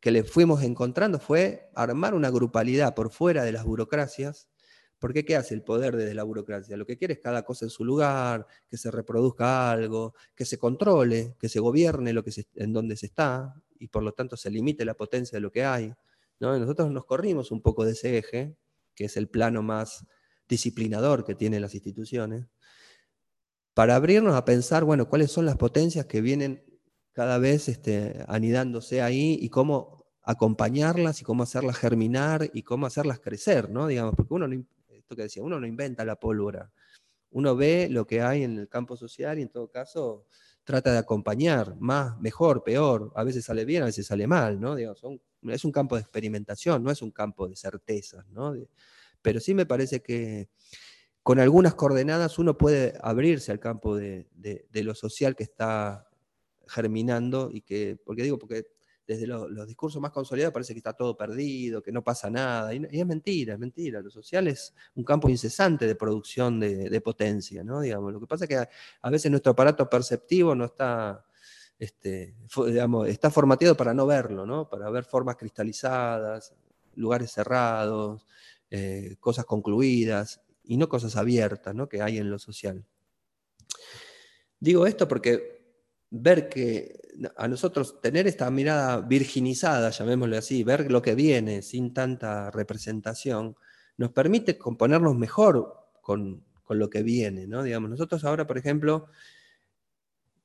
que le fuimos encontrando fue armar una grupalidad por fuera de las burocracias, porque ¿qué hace el poder desde la burocracia? Lo que quiere es cada cosa en su lugar, que se reproduzca algo, que se controle, que se gobierne lo que en donde se está, y por lo tanto se limite la potencia de lo que hay. Nosotros nos corrimos un poco de ese eje, que es el plano más disciplinador que tienen las instituciones, para abrirnos a pensar, bueno, cuáles son las potencias que vienen cada vez este, anidándose ahí y cómo acompañarlas y cómo hacerlas germinar y cómo hacerlas crecer, ¿no? Digamos, porque uno, que decía, uno no inventa la pólvora, uno ve lo que hay en el campo social y en todo caso trata de acompañar, más, mejor, peor, a veces sale bien, a veces sale mal, ¿no? Digamos, es un campo de experimentación, no es un campo de certezas, ¿no? pero sí me parece que con algunas coordenadas uno puede abrirse al campo de, lo social que está germinando y que, porque digo, porque desde los discursos más consolidados parece que está todo perdido, que no pasa nada, y, es mentira, es mentira, lo social es un campo incesante de producción de, potencia, ¿no? Digamos, lo que pasa es que a, veces nuestro aparato perceptivo no está, este, digamos, está formateado para no verlo, ¿no? Para ver formas cristalizadas, lugares cerrados, eh, cosas concluidas, y no cosas abiertas ¿no? que hay en lo social. Digo esto porque ver que a nosotros tener esta mirada virginizada, llamémosle así, ver lo que viene sin tanta representación, nos permite componernos mejor con, lo que viene. ¿no? Digamos, nosotros ahora, por ejemplo,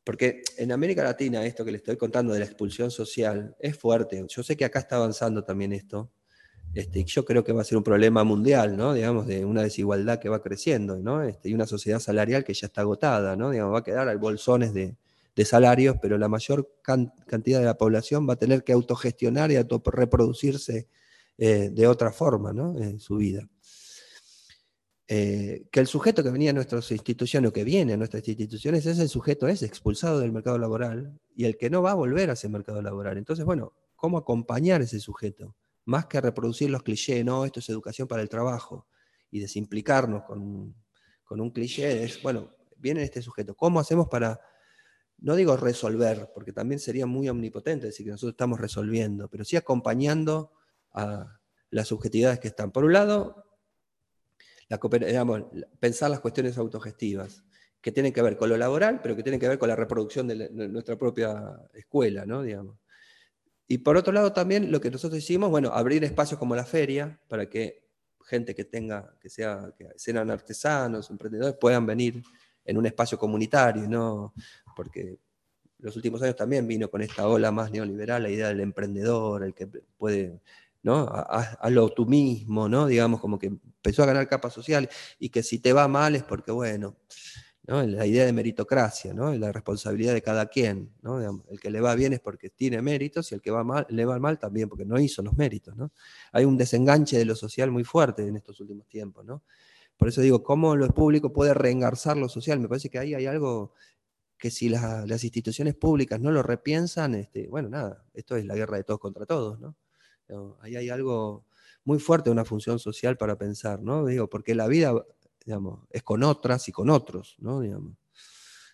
porque en América Latina esto que le estoy contando de la expulsión social es fuerte. Yo sé que acá está avanzando también esto, este, yo creo que va a ser un problema mundial, ¿no? Digamos, de una desigualdad que va creciendo, ¿no? Este, y una sociedad salarial que ya está agotada, ¿no? Digamos, va a quedar al bolsones de, salarios, pero la mayor cantidad de la población va a tener que autogestionar y autorreproducirse eh, de otra forma, ¿no? En su vida. Eh, que el sujeto que venía a nuestras instituciones o que viene a nuestras instituciones, ese sujeto es expulsado del mercado laboral y el que no va a volver a ese mercado laboral. Entonces, bueno, ¿cómo acompañar a ese sujeto? más que reproducir los clichés, no, esto es educación para el trabajo, y desimplicarnos con, con un cliché, es, bueno, viene este sujeto, ¿cómo hacemos para, no digo resolver, porque también sería muy omnipotente decir que nosotros estamos resolviendo, pero sí acompañando a las subjetividades que están. Por un lado, la, pensar las cuestiones autogestivas, que tienen que ver con lo laboral, pero que tienen que ver con la reproducción de, nuestra propia escuela, ¿no? Y por otro lado también lo que nosotros hicimos, bueno, abrir espacios como la feria para que gente que tenga, que sea, que sean artesanos, emprendedores, puedan venir en un espacio comunitario, ¿no? Porque los últimos años también vino con esta ola más neoliberal la idea del emprendedor, el que puede, ¿no? Hazlo tú mismo, ¿no? Digamos, como que empezó a ganar capa social y que si te va mal es porque, bueno, la idea de meritocracia, ¿no? la responsabilidad de cada quien. el que le va bien es porque tiene méritos y el que va mal, le va mal también porque no hizo los méritos. ¿no? Hay un desenganche de lo social muy fuerte en estos últimos tiempos. ¿no? Por eso digo, ¿cómo lo público puede reengarzar lo social? Me parece que ahí hay algo que si las instituciones públicas no lo repiensan, este, bueno, nada, esto es la guerra de todos contra todos. ¿no? Ahí hay algo muy fuerte, una función social para pensar, ¿no? Digo, porque la vida es con otras y con otros, ¿no?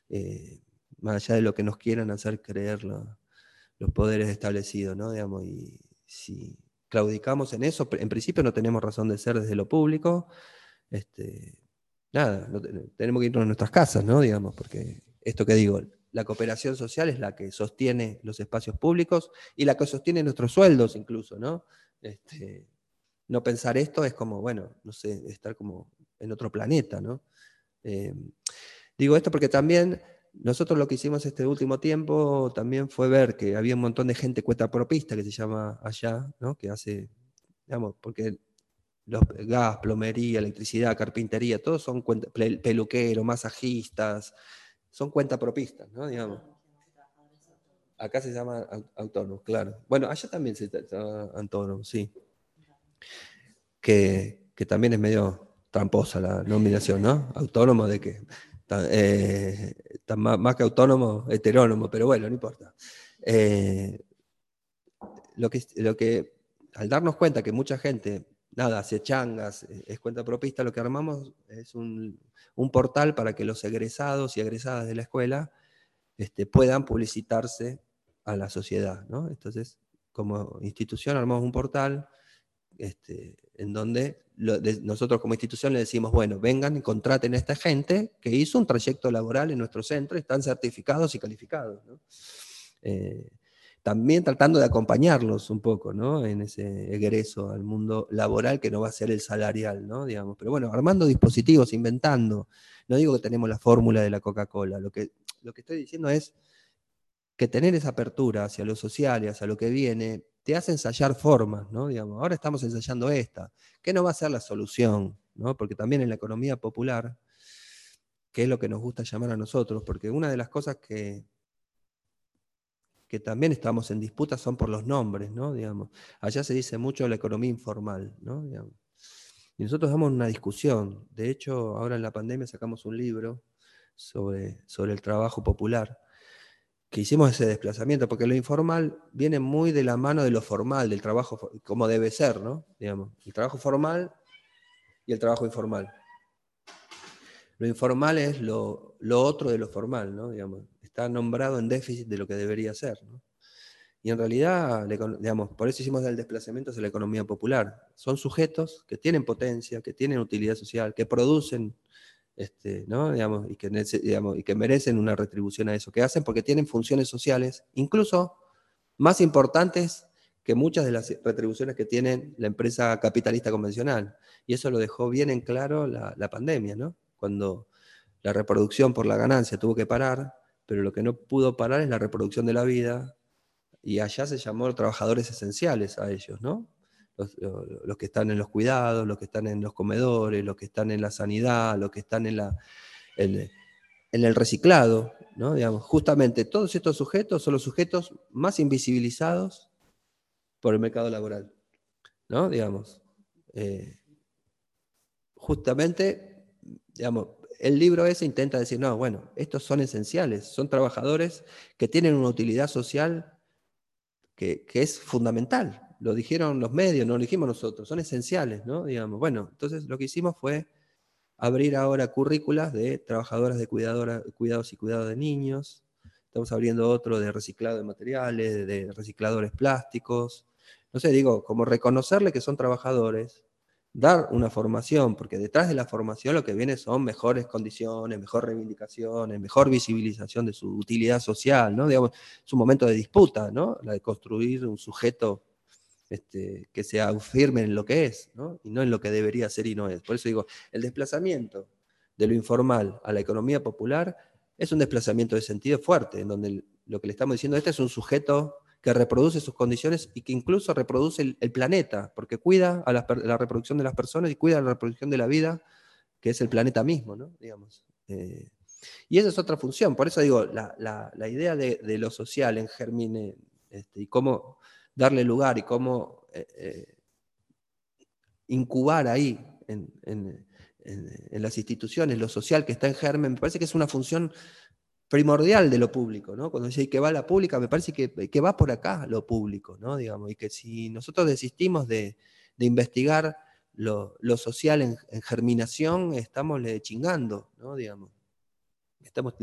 Eh, más allá de lo que nos quieran hacer creer los poderes establecidos, ¿no? Digamos, y si claudicamos en eso, en principio no tenemos razón de ser desde lo público, este, nada, tenemos que irnos a nuestras casas, ¿no? Digamos, porque esto que digo, la cooperación social es la que sostiene los espacios públicos y la que sostiene nuestros sueldos incluso, ¿no? Este, no pensar esto es como, bueno, no sé, estar como en otro planeta, ¿no? Eh, digo esto porque también nosotros lo que hicimos este último tiempo también fue ver que había un montón de gente cuenta propista que se llama allá, ¿no? Que hace, digamos, porque los gas, plomería, electricidad, carpintería, todos son peluqueros, masajistas, son cuenta propistas, ¿no? Digamos. Acá se llama autónomo, claro. Bueno, allá también se llama autónomo, sí. Que, que también es medio tramposa la nominación, ¿no? Autónomo de que, eh, más, que autónomo, heterónomo, pero bueno, no importa. Eh, lo, que, lo que al darnos cuenta que mucha gente, nada, hace changas, eh, es cuenta propista, lo que armamos es un, portal para que los egresados y egresadas de la escuela este, puedan publicitarse a la sociedad. Entonces, como institución armamos un portal este, en donde nosotros como institución le decimos, bueno, vengan y contraten a esta gente que hizo un trayecto laboral en nuestro centro están certificados y calificados. Eh, también tratando de acompañarlos un poco, ¿no? En ese egreso al mundo laboral que no va a ser el salarial, ¿no? Digamos, pero bueno, armando dispositivos, inventando. No digo que tenemos la fórmula de la Coca-Cola, lo que, lo que estoy diciendo es que tener esa apertura hacia lo social y hacia lo que viene te hace ensayar formas, ¿no? Digamos, ahora estamos ensayando esta, que no va a ser la solución, ¿no? Porque también en la economía popular, que es lo que nos gusta llamar a nosotros, porque una de las cosas que, que también estamos en disputa son por los nombres, ¿no? Digamos, allá se dice mucho la economía informal, ¿no? Y nosotros damos una discusión. De hecho, ahora en la pandemia sacamos un libro sobre, sobre el trabajo popular, que hicimos ese desplazamiento, porque lo informal viene muy de la mano de lo formal, del trabajo, como debe ser, ¿no? Digamos, el trabajo formal y el trabajo informal. Lo informal es lo, lo otro de lo formal, ¿no? Digamos, está nombrado en déficit de lo que debería ser. Y en realidad, digamos, por eso hicimos el desplazamiento hacia la economía popular. Son sujetos que tienen potencia, que tienen utilidad social, que producen, este, ¿no? digamos, y, que, digamos, y que merecen una retribución a eso que hacen porque tienen funciones sociales, incluso más importantes que muchas de las retribuciones que tiene la empresa capitalista convencional. Y eso lo dejó bien en claro la, la pandemia, ¿no? Cuando la reproducción por la ganancia tuvo que parar, pero lo que no pudo parar es la reproducción de la vida, y allá se llamó trabajadores esenciales a ellos, ¿no? Los, que están en los cuidados, los que están en los comedores, los que están en la sanidad, los que están en, la, en, el reciclado, ¿no? Digamos, justamente todos estos sujetos son los sujetos más invisibilizados por el mercado laboral, ¿no? Digamos, eh, justamente, digamos, el libro ese intenta decir, no, bueno, estos son esenciales, son trabajadores que tienen una utilidad social que, es fundamental. Lo dijeron los medios, no lo dijimos nosotros, son esenciales, ¿no? Digamos, bueno, entonces lo que hicimos fue abrir ahora currículas de trabajadoras de cuidados y cuidados de niños. Estamos abriendo otro de reciclado de materiales, de recicladores plásticos. No sé, digo, como reconocerle que son trabajadores, dar una formación, porque detrás de la formación lo que viene son mejores condiciones, mejor reivindicaciones, mejor visibilización de su utilidad social, ¿no? Digamos, es un momento de disputa, ¿no? La de construir un sujeto este, que sea firme en lo que es, ¿no? Y no en lo que debería ser y no es. Por eso digo, el desplazamiento de lo informal a la economía popular es un desplazamiento de sentido fuerte, en donde lo que le estamos diciendo, este es un sujeto que reproduce sus condiciones y que incluso reproduce el, planeta, porque cuida a la, reproducción de las personas y cuida la reproducción de la vida, que es el planeta mismo, ¿no? Digamos. Eh, y esa es otra función, por eso digo, la, idea de, lo social en Germine este, y cómo darle lugar y cómo eh, eh, incubar ahí en, en, las instituciones lo social que está en Germen, me parece que es una función primordial de lo público, ¿no? Cuando dice que va la pública, me parece que, va por acá lo público, ¿no? Digamos, y que si nosotros desistimos de, investigar lo, social en, germinación, estamos le chingando, ¿no? Digamos, estamos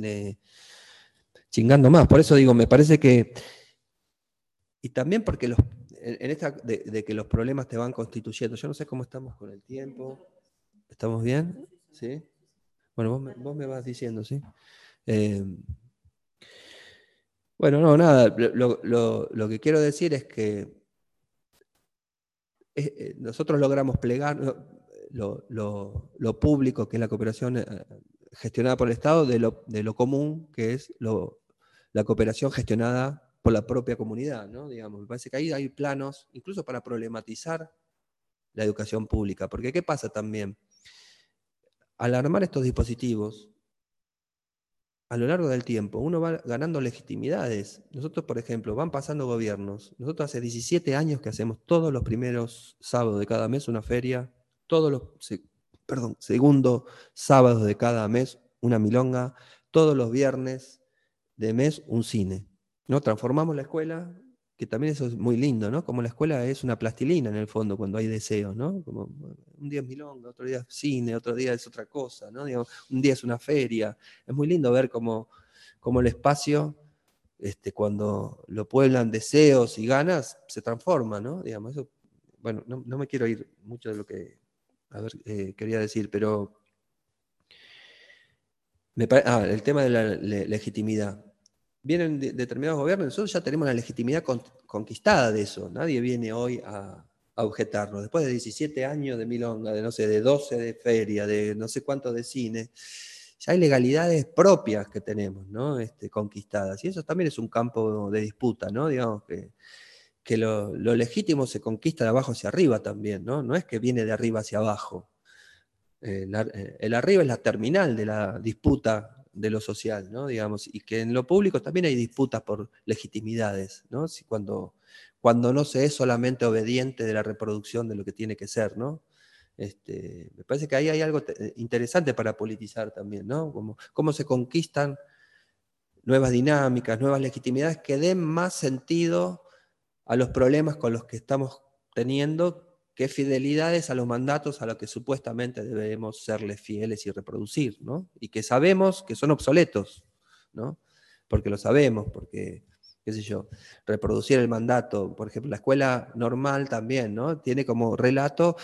chingando más. Por eso digo, me parece que, y también porque los, en, esta de, que los problemas te van constituyendo, yo no sé cómo estamos con el tiempo, ¿estamos bien? ¿Sí? Bueno, vos me, vos me vas diciendo, ¿sí? Eh, bueno, no, nada, lo, que quiero decir es que eh, eh, nosotros logramos plegar lo, público, que es la cooperación gestionada por el Estado, de lo, común, que es la cooperación gestionada por la propia comunidad, ¿no? Digamos, me parece que ahí hay planos, incluso para problematizar la educación pública, porque ¿qué pasa también? Al armar estos dispositivos, a lo largo del tiempo uno va ganando legitimidades. Nosotros, por ejemplo, van pasando gobiernos. Nosotros hace 17 años que hacemos todos los primeros sábados de cada mes una feria, todos los, perdón, segundo sábados de cada mes una milonga, todos los viernes de mes un cine. ¿no? Transformamos la escuela, que también eso es muy lindo, ¿no? Como la escuela es una plastilina en el fondo cuando hay deseos, ¿no? Como un día es milonga, otro día es cine, otro día es otra cosa, ¿no? un día es una feria. Es muy lindo ver cómo, cómo el espacio, este, cuando lo pueblan deseos y ganas, se transforma, ¿no? Digamos, bueno, no, me quiero ir mucho de lo que eh, quería decir, pero ah, el tema de la legitimidad vienen determinados gobiernos, nosotros ya tenemos la legitimidad conquistada de eso. Nadie viene hoy a, objetarnos. Después de 17 años de milonga, de no sé, de 12 de feria, de no sé cuánto de cine, ya hay legalidades propias que tenemos, ¿no? Este, conquistadas. Y eso también es un campo de disputa, ¿no? Digamos que, que lo, legítimo se conquista de abajo hacia arriba también, ¿no? No es que viene de arriba hacia abajo. Eh, eh, el arriba es la terminal de la disputa de lo social, ¿no? Digamos, y que en lo público también hay disputas por legitimidades, ¿no? Si cuando, cuando no se es solamente obediente de la reproducción de lo que tiene que ser, ¿no? Este, me parece que ahí hay algo interesante para politizar también, ¿no? Como, cómo se conquistan nuevas dinámicas, nuevas legitimidades que den más sentido a los problemas con los que estamos teniendo qué fidelidades a los mandatos a los que supuestamente debemos serles fieles y reproducir, ¿no? Y que sabemos que son obsoletos, ¿no? Porque lo sabemos, porque, qué sé yo, reproducir el mandato, por ejemplo, la escuela normal también, ¿no? Tiene como relato,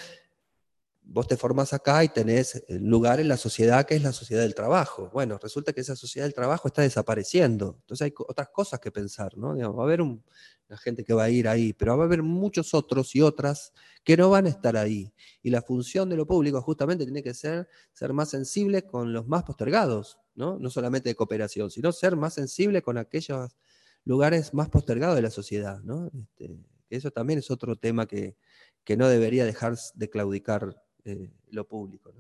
vos te formás acá y tenés lugar en la sociedad que es la sociedad del trabajo. Bueno, resulta que esa sociedad del trabajo está desapareciendo. Entonces hay otras cosas que pensar, ¿no? va a haber un, la gente que va a ir ahí, pero va a haber muchos otros y otras que no van a estar ahí. Y la función de lo público justamente tiene que ser ser más sensible con los más postergados, ¿no? No solamente de cooperación, sino ser más sensible con aquellos lugares más postergados de la sociedad, ¿no? Este, eso también es otro tema que, no debería dejar de claudicar eh, lo público,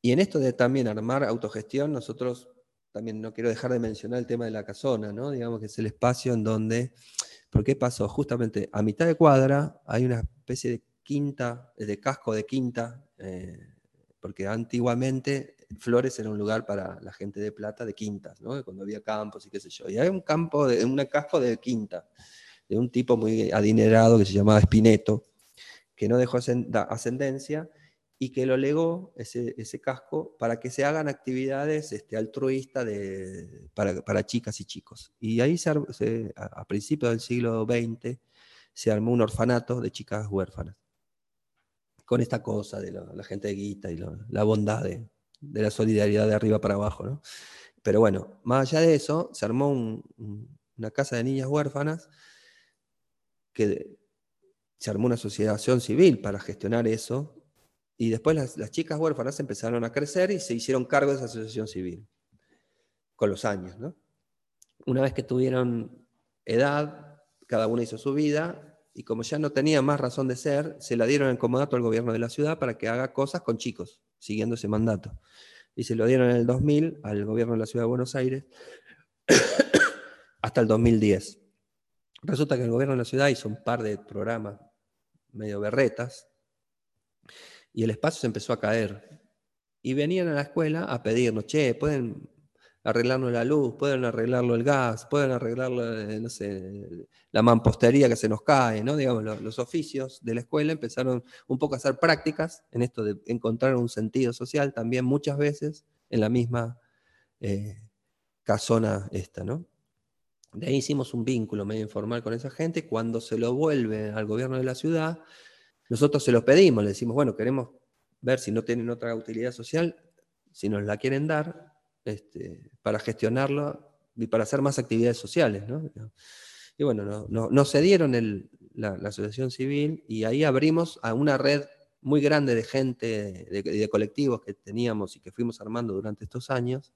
Y en esto de también armar autogestión, nosotros también no quiero dejar de mencionar el tema de la casona, ¿no? Digamos que es el espacio en donde, ¿por qué pasó? Justamente a mitad de cuadra hay una especie de quinta, de casco de quinta, eh, porque antiguamente Flores era un lugar para la gente de plata de quintas, ¿no? Cuando había campos y qué sé yo. Y hay un campo, de, un casco de quinta, de un tipo muy adinerado que se llamaba Espineto, que no dejó ascendencia y que lo legó, ese, casco, para que se hagan actividades este, altruistas de, para, chicas y chicos. Y ahí se, a, principios del siglo XX se armó un orfanato de chicas huérfanas, con esta cosa de la, gente de guita y la bondad de, de, la solidaridad de arriba para abajo. ¿no? Pero bueno, más allá de eso, se armó una casa de niñas huérfanas que se armó una asociación civil para gestionar eso, y después las, chicas huérfanas empezaron a crecer y se hicieron cargo de esa asociación civil, con los años. ¿no? Una vez que tuvieron edad, cada una hizo su vida, y como ya no tenía más razón de ser, se la dieron en comodato al gobierno de la ciudad para que haga cosas con chicos, siguiendo ese mandato. Y se lo dieron en el 2000 al gobierno de la ciudad de Buenos Aires hasta el 2010. Resulta que el gobierno de la ciudad hizo un par de programas medio berretas, y el espacio se empezó a caer. Y venían a la escuela a pedirnos, che, pueden arreglarnos la luz, pueden arreglarlo el gas, pueden arreglarlo, eh, no sé, la mampostería que se nos cae, ¿no? Digamos, los, oficios de la escuela empezaron un poco a hacer prácticas en esto de encontrar un sentido social también muchas veces en la misma eh, casona esta, ¿no? De ahí hicimos un vínculo medio informal con esa gente. Cuando se lo vuelve al gobierno de la ciudad, nosotros se los pedimos, le decimos, bueno, queremos ver si no tienen otra utilidad social, si nos la quieren dar, este, para gestionarlo y para hacer más actividades sociales. Y bueno, nos no, cedieron la, asociación civil y ahí abrimos a una red muy grande de gente, de, de, colectivos que teníamos y que fuimos armando durante estos años.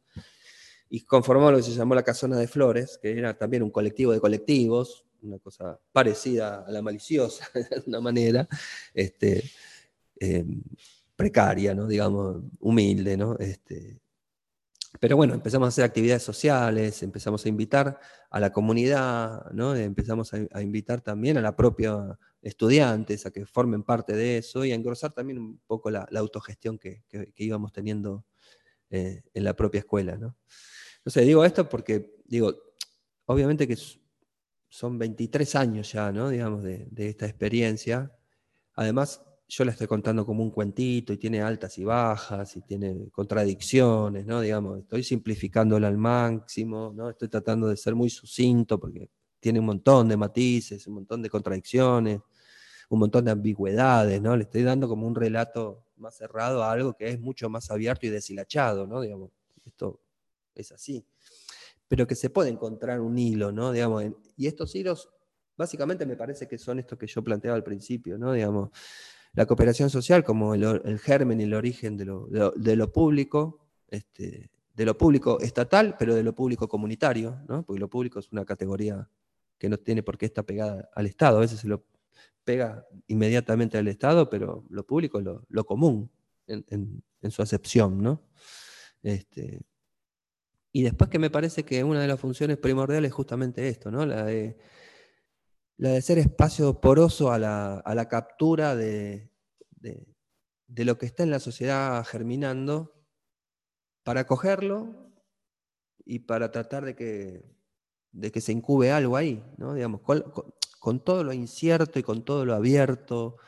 Y conformamos lo que se llamó la Casona de Flores, que era también un colectivo de colectivos, una cosa parecida a la maliciosa, de alguna manera, este, em, precaria, ¿no? digamos, humilde. ¿no? Este, pero bueno, empezamos a hacer actividades sociales, empezamos a invitar a la comunidad, ¿no? empezamos a, invitar también a la propia estudiantes a que formen parte de eso y a engrosar también un poco la, autogestión que, íbamos teniendo eh, en la propia escuela. ¿no? Sé, digo esto porque, digo, obviamente que son 23 años ya, ¿no? Digamos, de, esta experiencia. Además, yo la estoy contando como un cuentito y tiene altas y bajas y tiene contradicciones, ¿no? Digamos, estoy simplificándola al máximo, ¿no? Estoy tratando de ser muy sucinto porque tiene un montón de matices, un montón de contradicciones, un montón de ambigüedades, ¿no? Le estoy dando como un relato más cerrado a algo que es mucho más abierto y deshilachado, ¿no? Digamos, esto es así pero que se puede encontrar un hilo, ¿no? Digamos, y estos hilos, básicamente me parece que son estos que yo planteaba al principio, ¿no? Digamos, la cooperación social como el, germen y el origen de lo, público, este, de lo público estatal, pero de lo público comunitario, ¿no? Porque lo público es una categoría que no tiene por qué estar pegada al Estado, a veces se lo pega inmediatamente al Estado, pero lo público es lo, común en, en, su acepción, ¿no? Este, y después que me parece que una de las funciones primordiales es justamente esto, ¿no? La de, la de ser espacio poroso a la, captura de, lo que está en la sociedad germinando para cogerlo y para tratar de que, de que se incube algo ahí, ¿no? Digamos, con, todo lo incierto y con todo lo abierto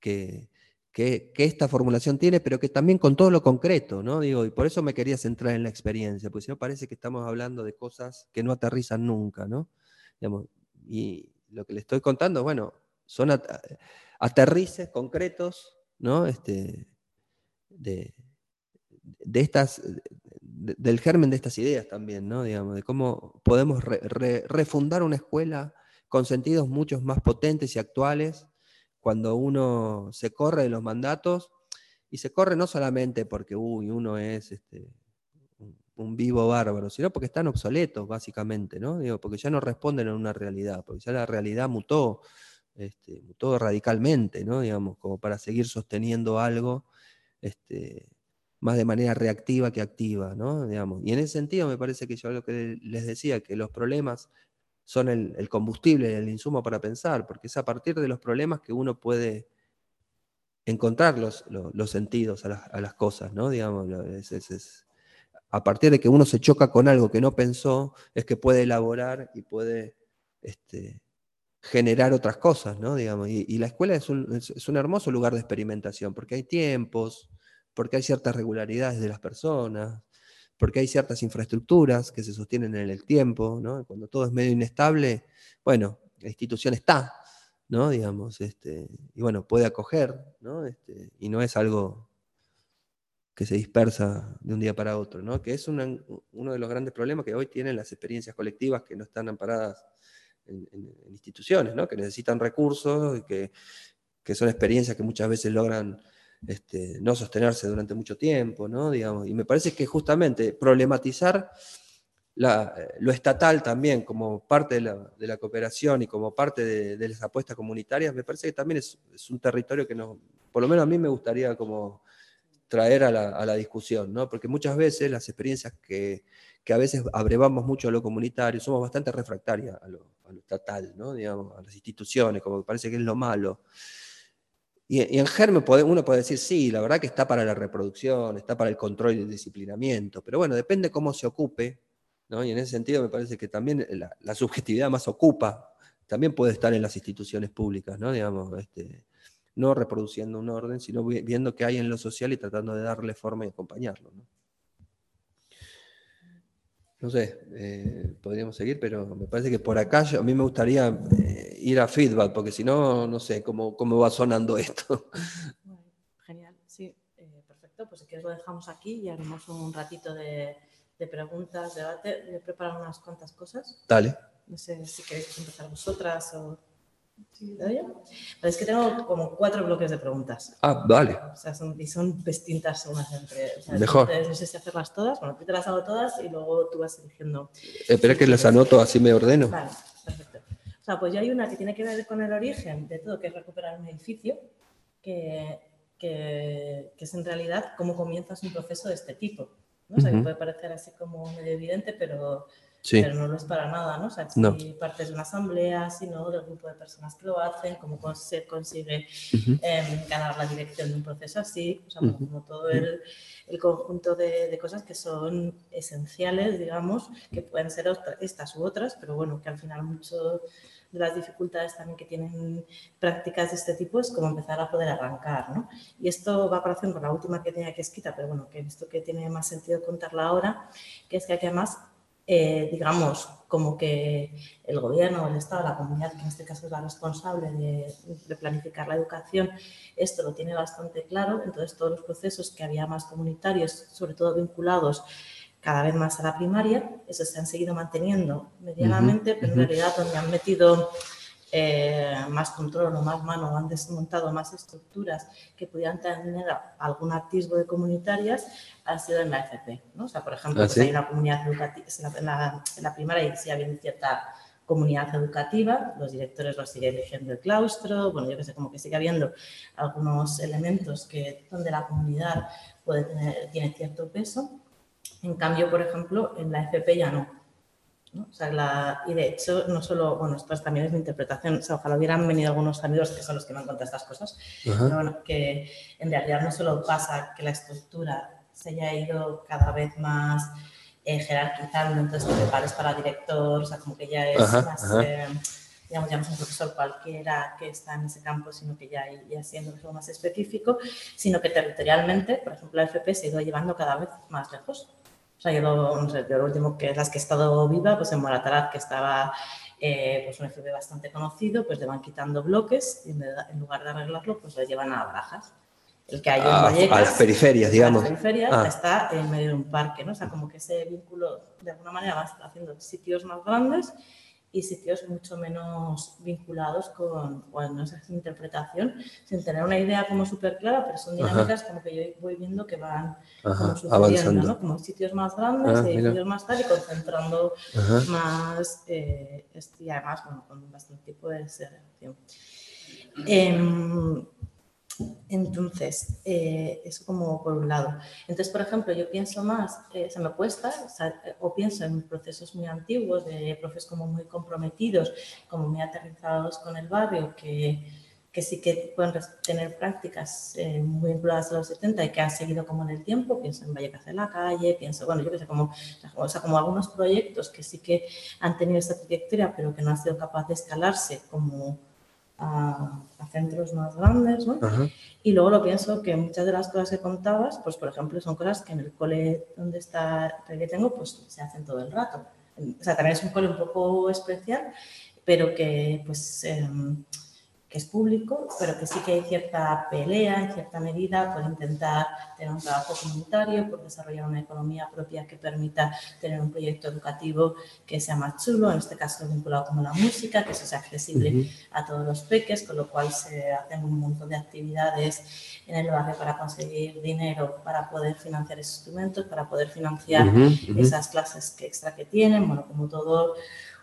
que, que, esta formulación tiene, pero que también con todo lo concreto, ¿no? Digo, y por eso me quería centrar en la experiencia, porque si no parece que estamos hablando de cosas que no aterrizan nunca, ¿no? y lo que le estoy contando, bueno, son aterrices concretos, ¿no? Este, de, estas, del germen de estas ideas también, ¿no? Digamos, de cómo podemos refundar una escuela con sentidos muchos más potentes y actuales cuando uno se corre de los mandatos, y se corre no solamente porque uno es este, un vivo bárbaro, sino porque están obsoletos, básicamente, ¿no? Digo, porque ya no responden a una realidad, porque ya la realidad mutó, este, mutó radicalmente, ¿no? Digamos, como para seguir sosteniendo algo este, más de manera reactiva que activa, ¿no? Digamos. Y en ese sentido me parece que yo lo que les decía, que los problemas son el, combustible, el insumo para pensar, porque es a partir de los problemas que uno puede encontrar los, sentidos a las, cosas, ¿no? Digamos, a partir de que uno se choca con algo que no pensó, es que puede elaborar y puede este, generar otras cosas, ¿no? Digamos, y, la escuela es un, es un, hermoso lugar de experimentación, porque hay tiempos, porque hay ciertas regularidades de las personas, porque hay ciertas infraestructuras que se sostienen en el tiempo, ¿no? Cuando todo es medio inestable, bueno, la institución está, ¿no? Digamos, este, y bueno, puede acoger, ¿no? Este, y no es algo que se dispersa de un día para otro, ¿no? Que es uno de los grandes problemas que hoy tienen las experiencias colectivas que no están amparadas en, instituciones, ¿no? Que necesitan recursos que, que son experiencias que muchas veces logran este, no sostenerse durante mucho tiempo, ¿no? Digamos, y me parece que justamente problematizar lo estatal también como parte de la, cooperación y como parte de, las apuestas comunitarias, me parece que también es, un territorio que no, por lo menos a mí me gustaría como traer a la, discusión, ¿no? Porque muchas veces las experiencias que, a veces abrevamos mucho a lo comunitario, somos bastante refractarias a lo, a lo estatal, ¿no? Digamos, a las instituciones, como que parece que es lo malo. Y, en germen uno puede decir, sí, la verdad que está para la reproducción, está para el control y el disciplinamiento, pero bueno, depende cómo se ocupe, ¿no? y en ese sentido me parece que también la, subjetividad más ocupa, también puede estar en las instituciones públicas, ¿no? Digamos, este, no reproduciendo un orden, sino viendo qué hay en lo social y tratando de darle forma y acompañarlo. ¿no? No sé, eh, podríamos seguir, pero me parece que por acá a mí me gustaría eh, ir a feedback, porque si no, no sé cómo, cómo va sonando esto. genial, sí, eh, perfecto. Pues si quieres lo dejamos aquí y haremos un ratito de, preguntas, debate. Voy a preparar unas cuantas cosas. Dale. No sé si queréis empezar vosotras o... ¿Sí? Es que tengo como cuatro bloques de preguntas. Ah, vale. O sea, son, y son distintas unas entre. Mejor. No sé si hacerlas todas. Bueno, tú te las hago todas y luego tú vas eligiendo. Espera que las anoto, así me ordeno. Vale, perfecto. O sea, pues ya hay una que tiene que ver con el origen de todo, que es recuperar un edificio, que, que, es en realidad cómo comienzas un proceso de este tipo. ¿no? O sea, que puede parecer así como medio evidente, pero pero no lo es para nada, ¿no? O sea, si partes de una asamblea, sino del grupo de personas que lo hacen, cómo se consigue em, ganar la dirección de un proceso así, o sea, como, todo el, el conjunto de, de, cosas que son esenciales, digamos, que pueden ser estas u otras, pero bueno, que al final mucho de las dificultades también que tienen prácticas de este tipo es como empezar a poder arrancar, ¿no? Y esto va a parecer con la última que tenía que escrita, pero bueno, que he visto que tiene más sentido contarla ahora, que es que además eh, digamos, como que el gobierno, el Estado, la comunidad, que en este caso es la responsable de, planificar la educación, esto lo tiene bastante claro. Entonces, todos los procesos que había más comunitarios, sobre todo vinculados cada vez más a la primaria, esos se han seguido manteniendo medianamente, pero en realidad donde han metido eh, más control o más mano, han desmontado más estructuras que pudieran tener algún atisbo de comunitarias, han sido en la FP. ¿no? O sea, por ejemplo, ¿Ah, pues hay una comunidad educativa, en la, en la primaria y sí había cierta comunidad educativa, los directores los sigue eligiendo el claustro, bueno, yo que sé, como que sigue habiendo algunos elementos que donde la comunidad puede tener, tiene cierto peso. En cambio, por ejemplo, en la FP ya no. O sea, la, y de hecho, no solo, bueno, esto también es mi interpretación, o sea, ojalá hubieran venido algunos amigos que son los que me han contado estas cosas, pero bueno, que en realidad no solo pasa que la estructura se haya ido cada vez más eh, jerarquizando, entonces te prepares para director, o sea, como que ya es más, eh, digamos, ya no es un profesor cualquiera que está en ese campo, sino que ya, ya siendo algo más específico, sino que territorialmente, por ejemplo, la FP se ha ido llevando cada vez más lejos. O sea, yo lo, no sé, yo lo último que las que he estado viva, pues en Moratalaz, que estaba eh, pues un FB bastante conocido, pues le van quitando bloques y en, lugar de arreglarlo, pues lo llevan a Barajas. El que hay en Vallecas, a las periferias, digamos. A las periferias ah. está en medio de un parque, ¿no? O sea, como que ese vínculo de alguna manera va haciendo sitios más grandes y sitios mucho menos vinculados con, bueno, esa interpretación, sin tener una idea como súper clara, pero son dinámicas como que yo voy viendo que van como sucediendo, ¿no? Como sitios más grandes, ah, edificios más tal y concentrando más, eh, y además, bueno, con bastante tipo de segregación. Eh, entonces, eh, eso como por un lado. Entonces, por ejemplo, yo pienso más, eh, se me cuesta, o, pienso en procesos muy antiguos, de profes como muy comprometidos, como muy aterrizados con el barrio, que, que sí que pueden tener prácticas eh, muy vinculadas a los 70 y que han seguido como en el tiempo, pienso en Vallecas de la Calle, pienso, bueno, yo que sé, como, o sea, como algunos proyectos que sí que han tenido esta trayectoria, pero que no han sido capaces de escalarse como a, centros más grandes, ¿no? Y luego lo pienso que muchas de las cosas que contabas, pues por ejemplo, son cosas que en el cole donde está, que tengo, pues se hacen todo el rato. O sea, también es un cole un poco especial, pero que pues... Em, que es público, pero que sí que hay cierta pelea en cierta medida por intentar tener un trabajo comunitario, por desarrollar una economía propia que permita tener un proyecto educativo que sea más chulo, en este caso vinculado con la música, que eso sea accesible a todos los peques, con lo cual se hacen un montón de actividades en el barrio para conseguir dinero, para poder financiar esos instrumentos, para poder financiar esas clases que extra que tienen, bueno, como todo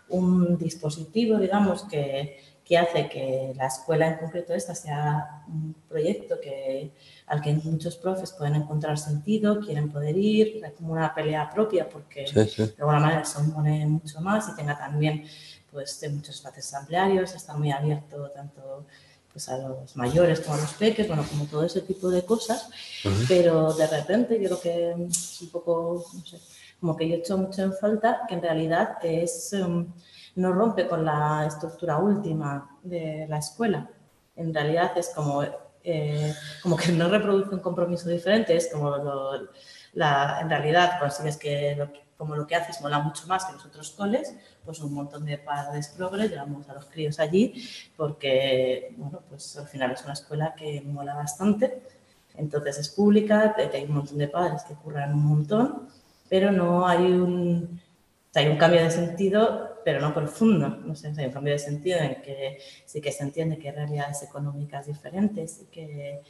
un dispositivo, digamos, que que hace que la escuela en concreto esta sea un proyecto que, al que muchos profes pueden encontrar sentido, quieren poder ir, como una pelea propia porque de alguna manera se impone mucho más y tenga también pues, muchos espacios ampliarios, está muy abierto tanto pues, a los mayores como a los peques, bueno, como todo ese tipo de cosas, pero de repente yo creo que es un poco, no sé, como que yo he hecho mucho en falta, que en realidad es... Um, no rompe con la estructura última de la escuela. En realidad es como, eh, como que no reproduce un compromiso diferente, es como la, en realidad consigues que como lo que haces mola mucho más que los otros coles, pues un montón de padres progres llevamos a los críos allí porque, bueno, pues al final es una escuela que mola bastante, entonces es pública, hay un montón de padres que curran un montón, pero no hay un, hay un cambio de sentido pero no profundo. No sé, hay un cambio de sentido en que sí que se entiende que hay realidades económicas diferentes y que,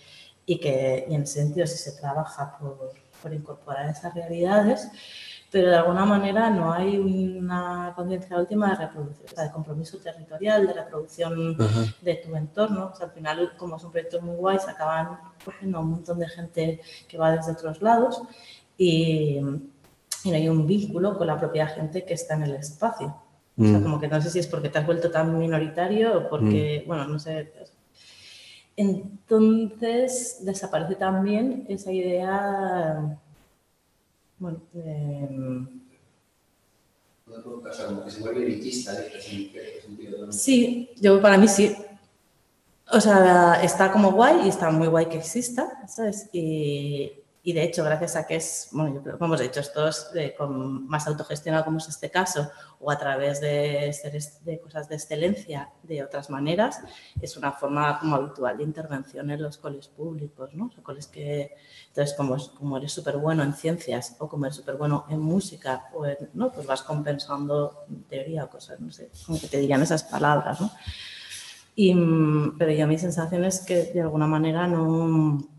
y que y en ese sentido sí se trabaja por, por incorporar esas realidades, pero de alguna manera no hay una conciencia última de reproducción, o sea, de compromiso territorial, de reproducción de tu entorno. O sea, al final, como son proyectos muy guays, acaban cogiendo un montón de gente que va desde otros lados y y no hay un vínculo con la propia gente que está en el espacio. O sea, mm. como que no sé si es porque te has vuelto tan minoritario o porque, mm. bueno, no sé. Entonces desaparece también esa idea, bueno, de... Como que se vuelve elitista, Sí, yo para mí sí. O sea, está como guay y está muy guay que exista, ¿sabes? Y, y de hecho, gracias a que es, bueno, yo creo que hemos hecho estos con más autogestionado como es este caso, o a través de, de cosas de excelencia de otras maneras, es una forma como habitual de intervención en los coles públicos, ¿no? O que, entonces, como, como eres súper bueno en ciencias o como eres súper bueno en música, o ¿no? Pues vas compensando teoría o cosas, no sé, como que te dirían esas palabras, ¿no? Y, pero ya mi sensación es que de alguna manera no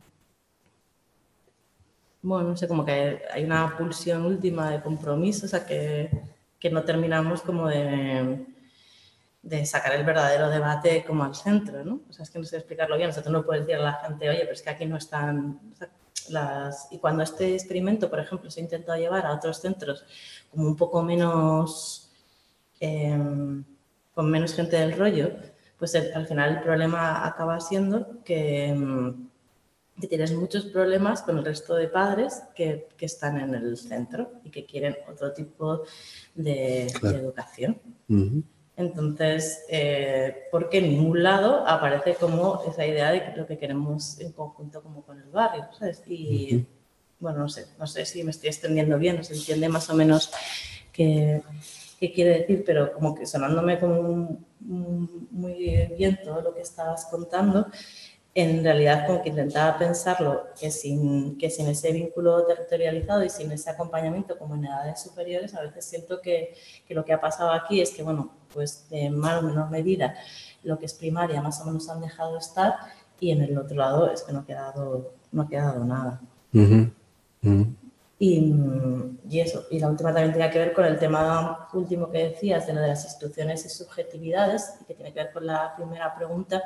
bueno, no sé, como que hay una pulsión última de compromiso, o sea, que, que no terminamos como de, de, sacar el verdadero debate como al centro, ¿no? O sea, es que no sé explicarlo bien, o sea, tú no puedes decir a la gente, oye, pero es que aquí no están... las... Y cuando este experimento, por ejemplo, se ha intentado llevar a otros centros como un poco menos... Em, con menos gente del rollo, pues al final el problema acaba siendo que em, que tienes muchos problemas con el resto de padres que, que están en el centro y que quieren otro tipo de, educación. Entonces, eh, porque en ningún lado aparece como esa idea de lo que queremos en conjunto como con el barrio, ¿sabes? Y bueno, no sé, no sé si me estoy extendiendo bien, no se entiende más o menos qué, qué quiere decir, pero como que sonándome como muy bien todo lo que estabas contando, en realidad como que intentaba pensarlo que sin, que sin ese vínculo territorializado y sin ese acompañamiento como en edades superiores, a veces siento que, que lo que ha pasado aquí es que, bueno, pues de más o menor medida lo que es primaria más o menos han dejado estar y en el otro lado es que no ha quedado, no ha quedado nada. Y, y, eso, y la última también tiene que ver con el tema último que decías de lo de las instituciones y subjetividades, que tiene que ver con la primera pregunta,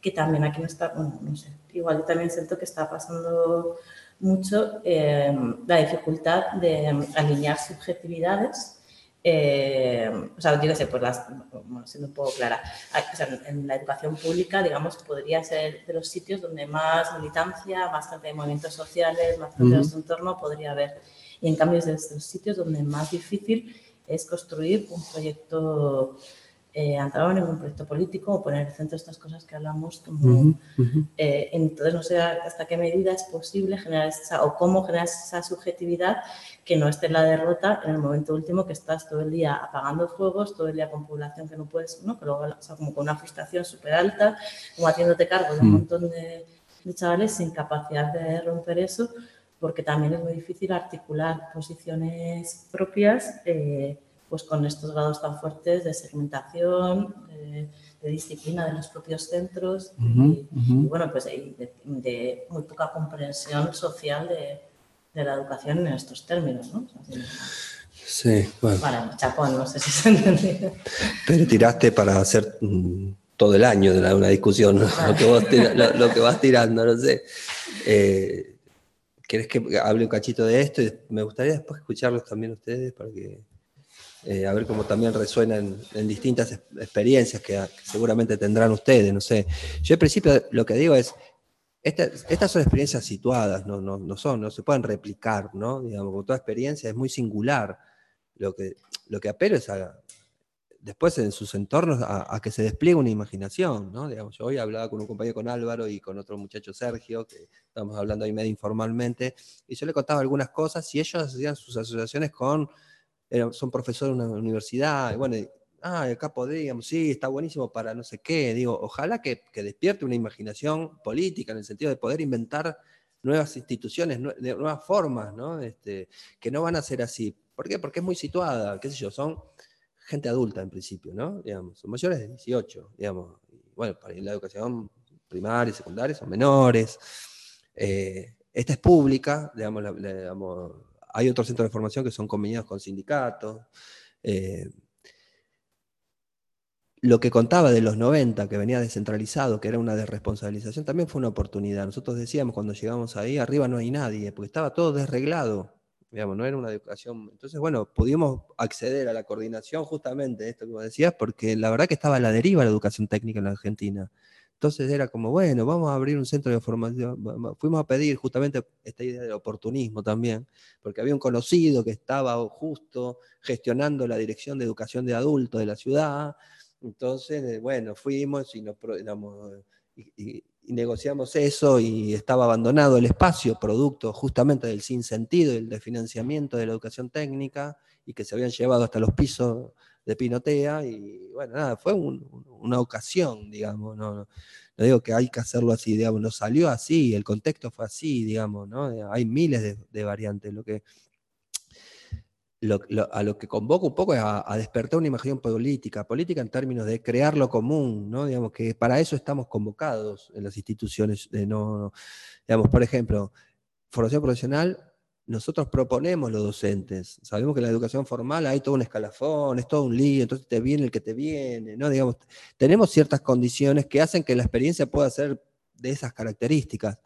que también aquí no está, bueno, no sé, igual yo también siento que está pasando mucho eh, la dificultad de alinear subjetividades. Eh, o sea, yo qué sé, pues las, bueno, siendo un poco clara, o sea, en la educación pública, digamos, podría ser de los sitios donde más militancia, más gente de movimientos sociales, más gente de nuestro entorno podría haber. Y en cambio es de los sitios donde más difícil es construir un proyecto eh, entrado en un proyecto político o poner en el centro estas cosas que hablamos. Eh, entonces, no sé hasta qué medida es posible generar esa, o cómo generar esa subjetividad que no esté en la derrota en el momento último que estás todo el día apagando fuegos, todo el día con población que no puedes, ¿no? o sea, como con una frustración súper alta, como haciéndote cargo de un mm. montón de, chavales sin capacidad de romper eso, porque también es muy difícil articular posiciones propias. Eh, pues con estos grados tan fuertes de segmentación, de, disciplina de los propios centros y, bueno, pues de, muy poca comprensión social de, la educación en estos términos, ¿no? sí, bueno. Para chapón, no sé si se entendido. Pero tiraste para hacer mm, todo el año de una discusión, lo, que vas tirando, no sé. Eh, ¿Querés que hable un cachito de esto? Me gustaría después escucharlos también ustedes para que eh, a ver cómo también resuena en, distintas experiencias que, seguramente tendrán ustedes, no sé. Yo al principio lo que digo es, estas son experiencias situadas, no, no, no, son, no se pueden replicar, ¿no? Digamos, toda experiencia es muy singular. Lo que, lo que apelo es a, después en sus entornos a, que se despliegue una imaginación, ¿no? Digamos, yo hoy hablaba con un compañero, con Álvaro y con otro muchacho Sergio, que estamos hablando ahí medio informalmente, y yo le contaba algunas cosas y ellos hacían sus asociaciones con son profesores de una universidad, y bueno, ah, acá podríamos, sí, está buenísimo para no sé qué, digo, ojalá que, despierte una imaginación política en el sentido de poder inventar nuevas instituciones, nuevas formas, ¿no? Este, que no van a ser así. ¿Por qué? Porque es muy situada, qué sé yo, son gente adulta en principio, ¿no? Digamos, son mayores de 18, digamos. bueno, para la educación primaria y secundaria son menores. Eh, esta es pública, digamos, digamos hay otros centros de formación que son conveniados con sindicatos. Eh, lo que contaba de los 90, que venía descentralizado, que era una desresponsabilización, también fue una oportunidad. Nosotros decíamos cuando llegamos ahí, arriba no hay nadie, porque estaba todo desreglado. digamos, no era una educación. Entonces, bueno, pudimos acceder a la coordinación justamente, esto que vos decías, porque la verdad que estaba a la deriva la educación técnica en la Argentina. Entonces era como, bueno, vamos a abrir un centro de formación. Fuimos a pedir justamente esta idea del oportunismo también, porque había un conocido que estaba justo gestionando la dirección de educación de adultos de la ciudad. Entonces, eh, bueno, fuimos y nos y, negociamos eso y estaba abandonado el espacio, producto justamente del sinsentido y el de financiamiento de la educación técnica y que se habían llevado hasta los pisos de Pinotea y bueno, nada, fue una ocasión, digamos, no, no, digo que hay que hacerlo así, digamos, no salió así, el contexto fue así, digamos, ¿no? Hay miles de, variantes, lo que a lo que convoco un poco es a, despertar una imagen política, política en términos de crear lo común, ¿no? Digamos que para eso estamos convocados en las instituciones, de no, digamos, por ejemplo, formación profesional nosotros proponemos los docentes. Sabemos que en la educación formal hay todo un escalafón, es todo un lío, entonces te viene el que te viene, ¿no? Digamos, tenemos ciertas condiciones que hacen que la experiencia pueda ser de esas características.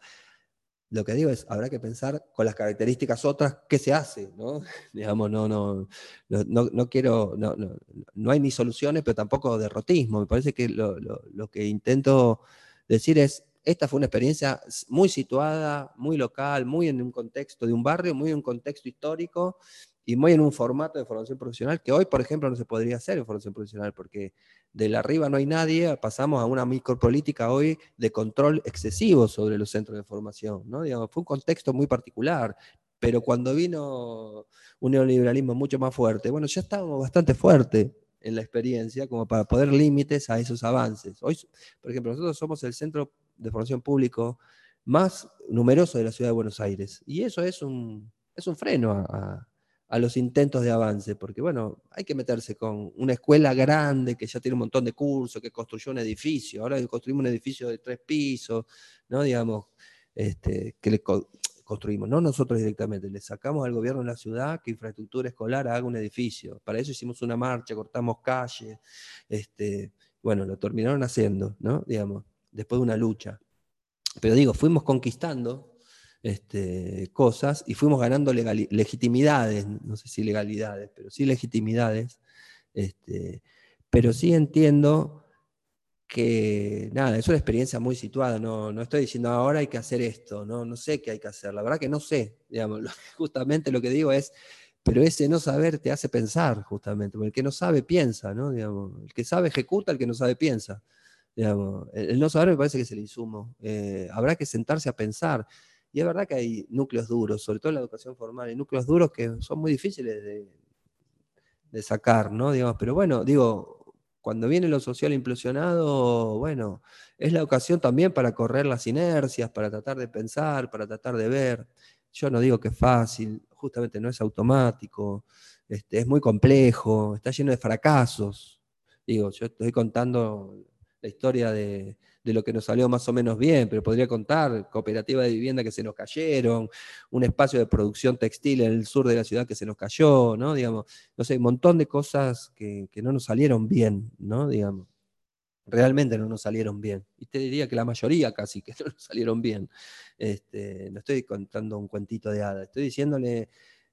Lo que digo es, habrá que pensar con las características otras qué se hace, ¿no? Digamos, no, no, no, no quiero, no, no, no, hay ni soluciones, pero tampoco derrotismo. Me parece que lo, lo que intento decir es, esta fue una experiencia muy situada, muy local, muy en un contexto de un barrio, muy en un contexto histórico y muy en un formato de formación profesional que hoy, por ejemplo, no se podría hacer en formación profesional porque de la arriba no hay nadie, pasamos a una micropolítica hoy de control excesivo sobre los centros de formación. ¿no? Fue un contexto muy particular, pero cuando vino un neoliberalismo mucho más fuerte, bueno, ya estábamos bastante fuertes en la experiencia como para poder límites a esos avances. Hoy, por ejemplo, nosotros somos el centro de formación público más numeroso de la ciudad de Buenos Aires. Y eso es un, es un freno a, los intentos de avance, porque bueno, hay que meterse con una escuela grande que ya tiene un montón de cursos, que construyó un edificio, ahora construimos un edificio de tres pisos, ¿no? Digamos, este, que le construimos, no nosotros directamente, le sacamos al gobierno de la ciudad que infraestructura escolar haga un edificio. Para eso hicimos una marcha, cortamos calles, este, bueno, lo terminaron haciendo, ¿no? Digamos después de una lucha. Pero digo, fuimos conquistando este, cosas y fuimos ganando legitimidades, no sé si legalidades, pero sí legitimidades. Este, pero sí entiendo que, nada, es una experiencia muy situada, no, no estoy diciendo ahora hay que hacer esto, no, no sé qué hay que hacer, la verdad que no sé, digamos, justamente lo que digo es, pero ese no saber te hace pensar, justamente, porque el que no sabe piensa, ¿no? Digamos, el que sabe ejecuta, el que no sabe piensa el no saber me parece que es el insumo. Eh, habrá que sentarse a pensar. Y es verdad que hay núcleos duros, sobre todo en la educación formal, hay núcleos duros que son muy difíciles de, sacar, ¿no? Digamos, pero bueno, digo, cuando viene lo social implosionado, bueno, es la ocasión también para correr las inercias, para tratar de pensar, para tratar de ver. Yo no digo que es fácil, justamente no es automático, este, es muy complejo, está lleno de fracasos. Digo, yo estoy contando la historia de, lo que nos salió más o menos bien, pero podría contar cooperativa de vivienda que se nos cayeron, un espacio de producción textil en el sur de la ciudad que se nos cayó, ¿no? Digamos, no sé, un montón de cosas que, no nos salieron bien, ¿no? Digamos, realmente no nos salieron bien. Y te diría que la mayoría casi que no nos salieron bien. Este, no estoy contando un cuentito de hada, estoy diciéndole,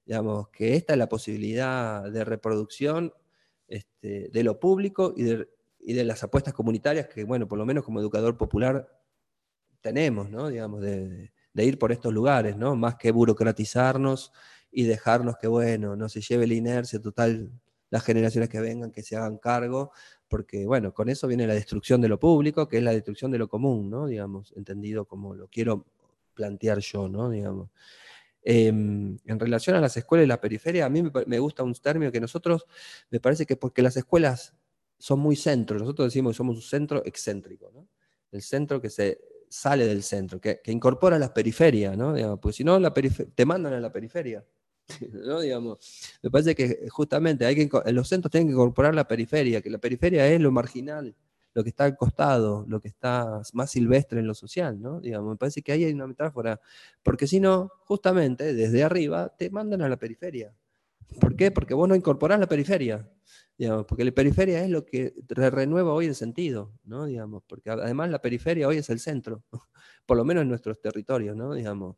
digamos, que esta es la posibilidad de reproducción este, de lo público y de y de las apuestas comunitarias que, bueno, por lo menos como educador popular tenemos, ¿no? Digamos, de, ir por estos lugares, ¿no? Más que burocratizarnos y dejarnos que, bueno, no se lleve la inercia total las generaciones que vengan, que se hagan cargo, porque, bueno, con eso viene la destrucción de lo público, que es la destrucción de lo común, ¿no? Digamos, entendido como lo quiero plantear yo, ¿no? Digamos. Em, en relación a las escuelas y la periferia, a mí me, me gusta un término que nosotros, me parece que porque las escuelas son muy centros. Nosotros decimos que somos un centro excéntrico, ¿no? El centro que se sale del centro, que, incorpora las periferias, ¿no? pues si no, la te mandan a la periferia. ¿no? Digamos, me parece que justamente hay que, los centros tienen que incorporar la periferia, que la periferia es lo marginal, lo que está al costado, lo que está más silvestre en lo social, ¿no? Digamos, me parece que ahí hay una metáfora, porque si no, justamente desde arriba te mandan a la periferia. ¿Por qué? Porque vos no incorporás la periferia porque la periferia es lo que renueva hoy el sentido, ¿no? Digamos, porque además la periferia hoy es el centro, por lo menos en nuestros territorios, ¿no? Digamos,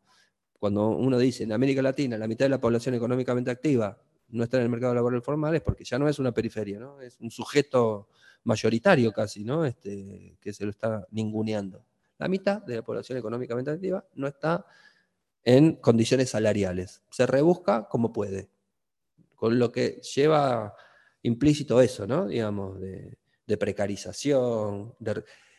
cuando uno dice en América Latina la mitad de la población económicamente activa no está en el mercado laboral formal, es porque ya no es una periferia, ¿no? Es un sujeto mayoritario casi, ¿no? Este, que se lo está ninguneando. La mitad de la población económicamente activa no está en condiciones salariales. Se rebusca como puede, con lo que lleva implícito eso, ¿no? Digamos, de, precarización,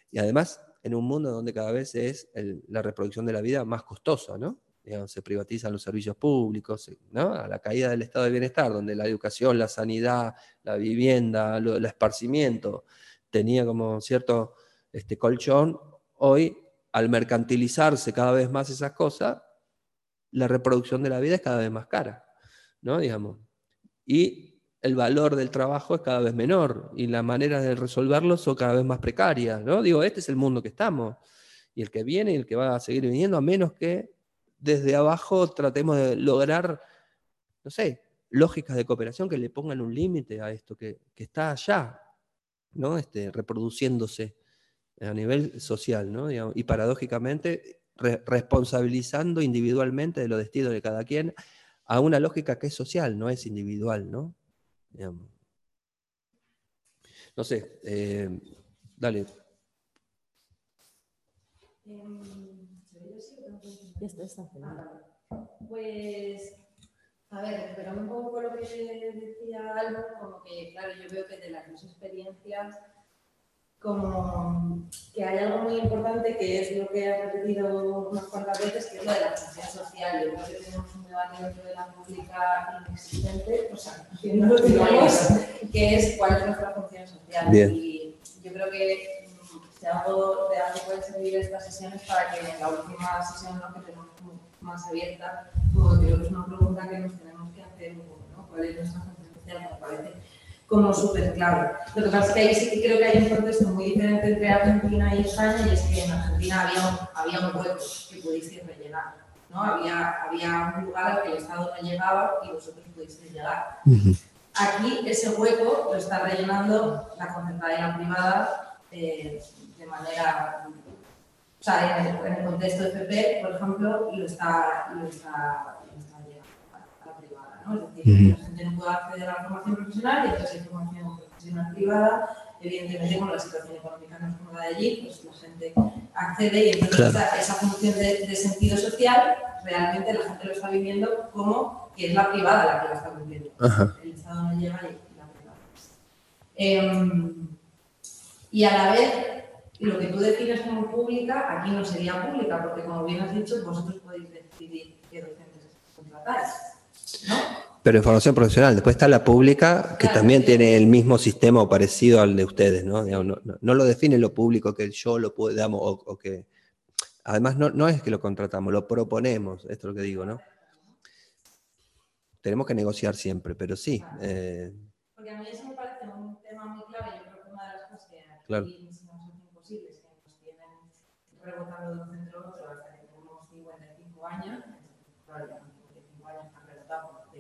y además en un mundo donde cada vez es la reproducción de la vida más costosa, ¿no? se privatizan los servicios públicos, ¿no? a la caída del estado de bienestar, donde la educación, la sanidad, la vivienda, el esparcimiento tenía como cierto este, colchón, hoy al mercantilizarse cada vez más esas cosas, la reproducción de la vida es cada vez más cara, ¿no? Digamos. Y el valor del trabajo es cada vez menor y las maneras de resolverlo son cada vez más precarias, ¿no? Digo, este es el mundo que estamos y el que viene y el que va a seguir viniendo, a menos que desde abajo tratemos de lograr, no sé, lógicas de cooperación que le pongan un límite a esto que, está allá, ¿no? Este, reproduciéndose a nivel social, ¿no? y paradójicamente responsabilizando individualmente de los destinos de cada quien a una lógica que es social, no es individual, ¿no? No sé, eh, dale. Em, pues, a ver, pero un poco lo que decía Albo, como que, claro, yo veo que de las dos experiencias, como que hay algo muy importante que es lo que ha repetido unas cuantas veces, que es lo de la función social. Yo creo que tenemos un debate dentro de la pública inexistente, o sea, que no lo digamos, que es cuál es nuestra función social. Y yo creo que de algo, de algo pueden servir estas sesiones para que en la última sesión ¿no? que tenemos más abierta, pues creo que es una pregunta que nos tenemos que hacer ¿no? ¿Cuál es nuestra función social? Me parece como súper claro. Lo que pasa es que ahí sí que creo que hay un contexto muy diferente entre Argentina y España y es que en Argentina había un, había un hueco que pudisteis rellenar. ¿no? Había, había un lugar al que el Estado no llegaba y vosotros pudisteis llegar. Aquí ese hueco lo está rellenando la la privada eh, de manera, o sea, en el, en el, contexto de FP, por ejemplo, lo está, lo está, lo está llegando a la privada, ¿no? Es decir, uh -huh. la gente no puede acceder a la formación profesional y entonces hay formación profesional privada, evidentemente con la situación económica no es como la de allí, pues la gente accede y entonces claro. esa, esa, función de, de, sentido social realmente la gente lo está viviendo como que es la privada la que la está cumpliendo. El Estado no llega y la privada. Eh, y a la vez lo que tú defines como pública, aquí no sería pública, porque como bien has dicho, vosotros podéis decidir qué docentes contratáis. Pero en formación profesional, después está la pública, que claro, también tiene el mismo sistema o parecido al de ustedes, ¿no? No, no, no, lo define lo público que yo lo puedo, digamos, o, o que... Además, no, no es que lo contratamos, lo proponemos, esto es lo que digo, ¿no? Tenemos que negociar siempre, pero sí. Eh... Porque a mí eso me parece un tema muy clave, yo creo que una de las cosas que aquí claro rebotando de un centro a otro hasta que tenemos 55 años, claro, ya 55 años han rebotado por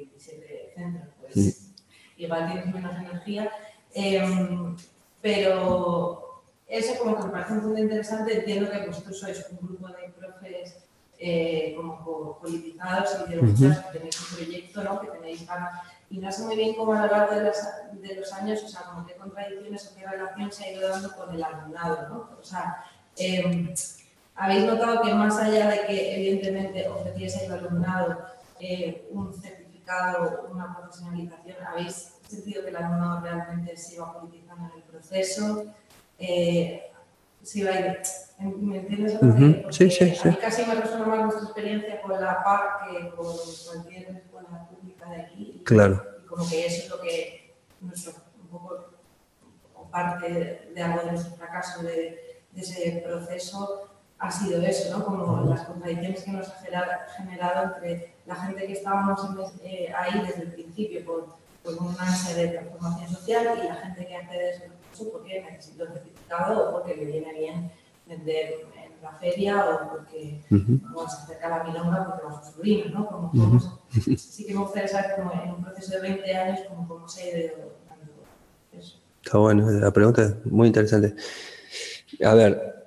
27 centros, pues sí. igual tienes menos energía. Eh, pero eso como que me parece un punto interesante, entiendo que vosotros sois un grupo de profes eh, como politizados y de uh -huh. que tenéis un proyecto, ¿no? que tenéis ganas. Y no sé muy bien cómo a lo largo de, las, de los años, o sea, como qué contradicciones o qué relación se ha ido dando con el alumnado, ¿no? O sea, eh, Habéis notado que más allá de que evidentemente ofreciese al alumnado eh, un certificado, una profesionalización, habéis sentido que el alumnado realmente se iba politizando en el proceso, eh, se iba a ir, ¿me entiendes? Uh -huh. sí, sí, sí. A mí casi me resuena más nuestra experiencia con la PAC que con cualquier escuela pública de aquí. Claro. Y como que eso es lo que nuestro, un poco, o parte de algo de nuestro fracaso de, de ese proceso ha sido eso, ¿no? Como las contradicciones que nos ha generado entre la gente que estábamos eh, ahí desde el principio por, por una serie de transformación social y la gente que accede a ese porque necesita un certificado o porque le viene bien vender en la feria o porque uh -huh. se acerca a la milonga porque va a ¿no? Como, uh -huh. Sí que me gustaría saber como en un proceso de 20 años como, cómo se ha ido dando eso. Está bueno, la pregunta es muy interesante. A ver,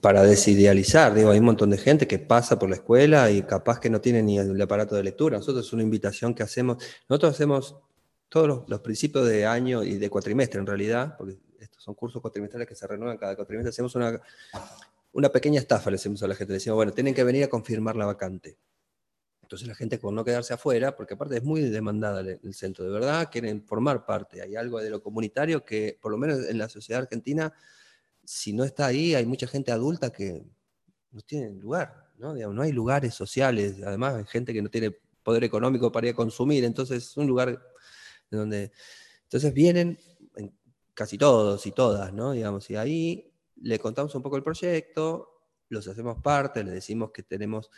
para desidealizar, digo, hay un montón de gente que pasa por la escuela y capaz que no tiene ni el aparato de lectura. Nosotros es una invitación que hacemos, nosotros hacemos todos los, principios de año y de cuatrimestre en realidad, porque estos son cursos cuatrimestrales que se renuevan cada cuatrimestre, hacemos una, una pequeña estafa, le decimos a la gente, le decimos, bueno, tienen que venir a confirmar la vacante. Entonces la gente por no quedarse afuera, porque aparte es muy demandada el, centro, de verdad quieren formar parte. Hay algo de lo comunitario que, por lo menos en la sociedad argentina, si no está ahí, hay mucha gente adulta que no tiene lugar, ¿no? no hay lugares sociales, además hay gente que no tiene poder económico para ir a consumir, entonces es un lugar donde... Entonces vienen casi todos y todas, ¿no? Digamos, y ahí le contamos un poco el proyecto, los hacemos parte, le decimos que tenemos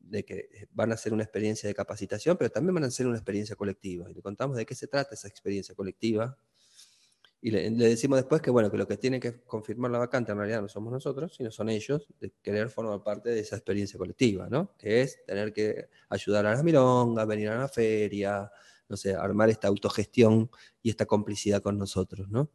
de que van a ser una experiencia de capacitación, pero también van a ser una experiencia colectiva. Y le contamos de qué se trata esa experiencia colectiva. Y le, decimos después que, bueno, que lo que tiene que confirmar la vacante en realidad no somos nosotros, sino son ellos, de querer formar parte de esa experiencia colectiva, ¿no? Que es tener que ayudar a las milongas, venir a la feria, no sé, armar esta autogestión y esta complicidad con nosotros, ¿no?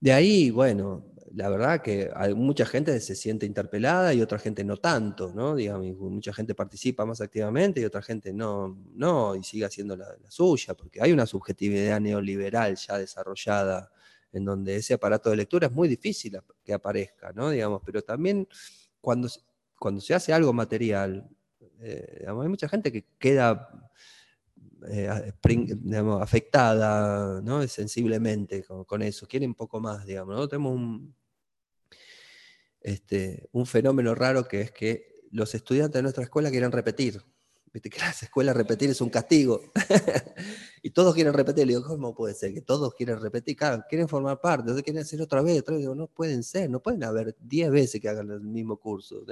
De ahí, bueno, la verdad que hay mucha gente se siente interpelada y otra gente no tanto, ¿no? Digamos, mucha gente participa más activamente y otra gente no, no, y sigue haciendo la, suya, porque hay una subjetividad neoliberal ya desarrollada en donde ese aparato de lectura es muy difícil que aparezca, ¿no? Digamos, pero también cuando, cuando se hace algo material, eh, hay mucha gente que queda eh, afectada ¿no? sensiblemente con, eso, quieren un poco más, digamos. ¿no? Tenemos un, este, un fenómeno raro que es que los estudiantes de nuestra escuela quieren repetir. Viste que las escuelas repetir es un castigo. y todos quieren repetir. Le digo, ¿cómo puede ser que todos quieren repetir? Claro, quieren formar parte, quieren hacer otra vez, otra. Digo, no pueden ser, no pueden haber 10 veces que hagan el mismo curso.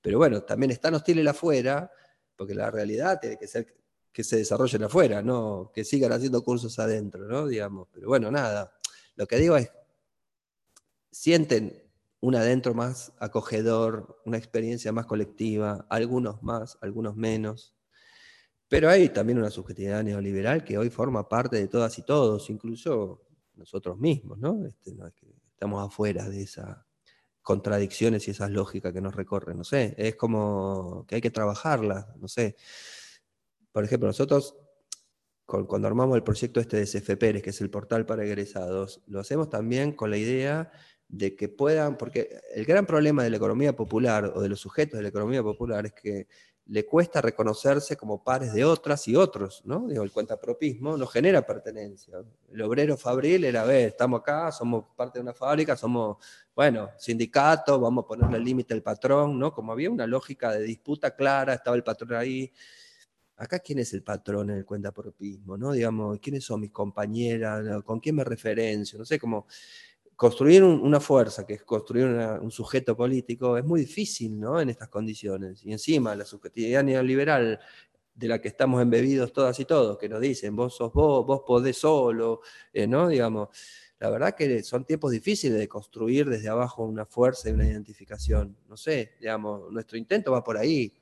Pero bueno, también están hostiles afuera, porque la realidad tiene que ser que se desarrollen afuera, no que sigan haciendo cursos adentro, ¿no? Digamos. Pero bueno, nada. Lo que digo es, sienten un adentro más acogedor, una experiencia más colectiva, algunos más, algunos menos. Pero hay también una subjetividad neoliberal que hoy forma parte de todas y todos, incluso nosotros mismos, ¿no? Este, estamos afuera de esas contradicciones y esas lógicas que nos recorren, no sé, es como que hay que trabajarlas, no sé. Por ejemplo, nosotros cuando armamos el proyecto este de CFP, que es el portal para egresados, lo hacemos también con la idea de que puedan, porque el gran problema de la economía popular o de los sujetos de la economía popular es que le cuesta reconocerse como pares de otras y otros, ¿no? Digo, el cuentapropismo no genera pertenencia. El obrero fabril era, ver, estamos acá, somos parte de una fábrica, somos, bueno, sindicato, vamos a ponerle límite al patrón, ¿no? Como había una lógica de disputa clara, estaba el patrón ahí. Acá, ¿quién es el patrón en el cuentapropismo, no? Digamos, ¿quiénes son mis compañeras? ¿Con quién me referencio? No sé, como construir una fuerza, que es construir un sujeto político, es muy difícil ¿no? en estas condiciones. Y encima la subjetividad neoliberal de la que estamos embebidos todas y todos, que nos dicen, vos sos vos, vos podés solo, eh, ¿no? Digamos, la verdad que son tiempos difíciles de construir desde abajo una fuerza y una identificación. No sé, digamos, nuestro intento va por ahí,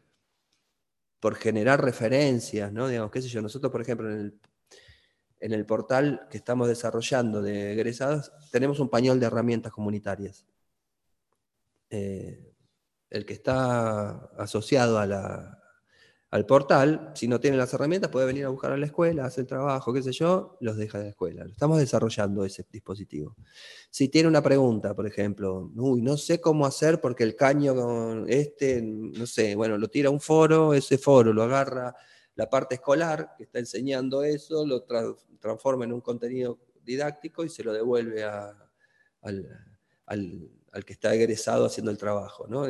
por generar referencias, ¿no? Digamos, qué sé yo, nosotros, por ejemplo, en el en el portal que estamos desarrollando de egresados, tenemos un pañol de herramientas comunitarias. Eh, el que está asociado al portal, si no tiene las herramientas, puede venir a buscar a la escuela, hacer el trabajo, qué sé yo, los deja de la escuela. Estamos desarrollando ese dispositivo. Si tiene una pregunta, por ejemplo, uy, no sé cómo hacer porque el caño este, no sé, bueno, lo tira a un foro, ese foro lo agarra la parte escolar que está enseñando eso, lo transforma en un contenido didáctico y se lo devuelve al, que está egresado haciendo el trabajo. ¿no?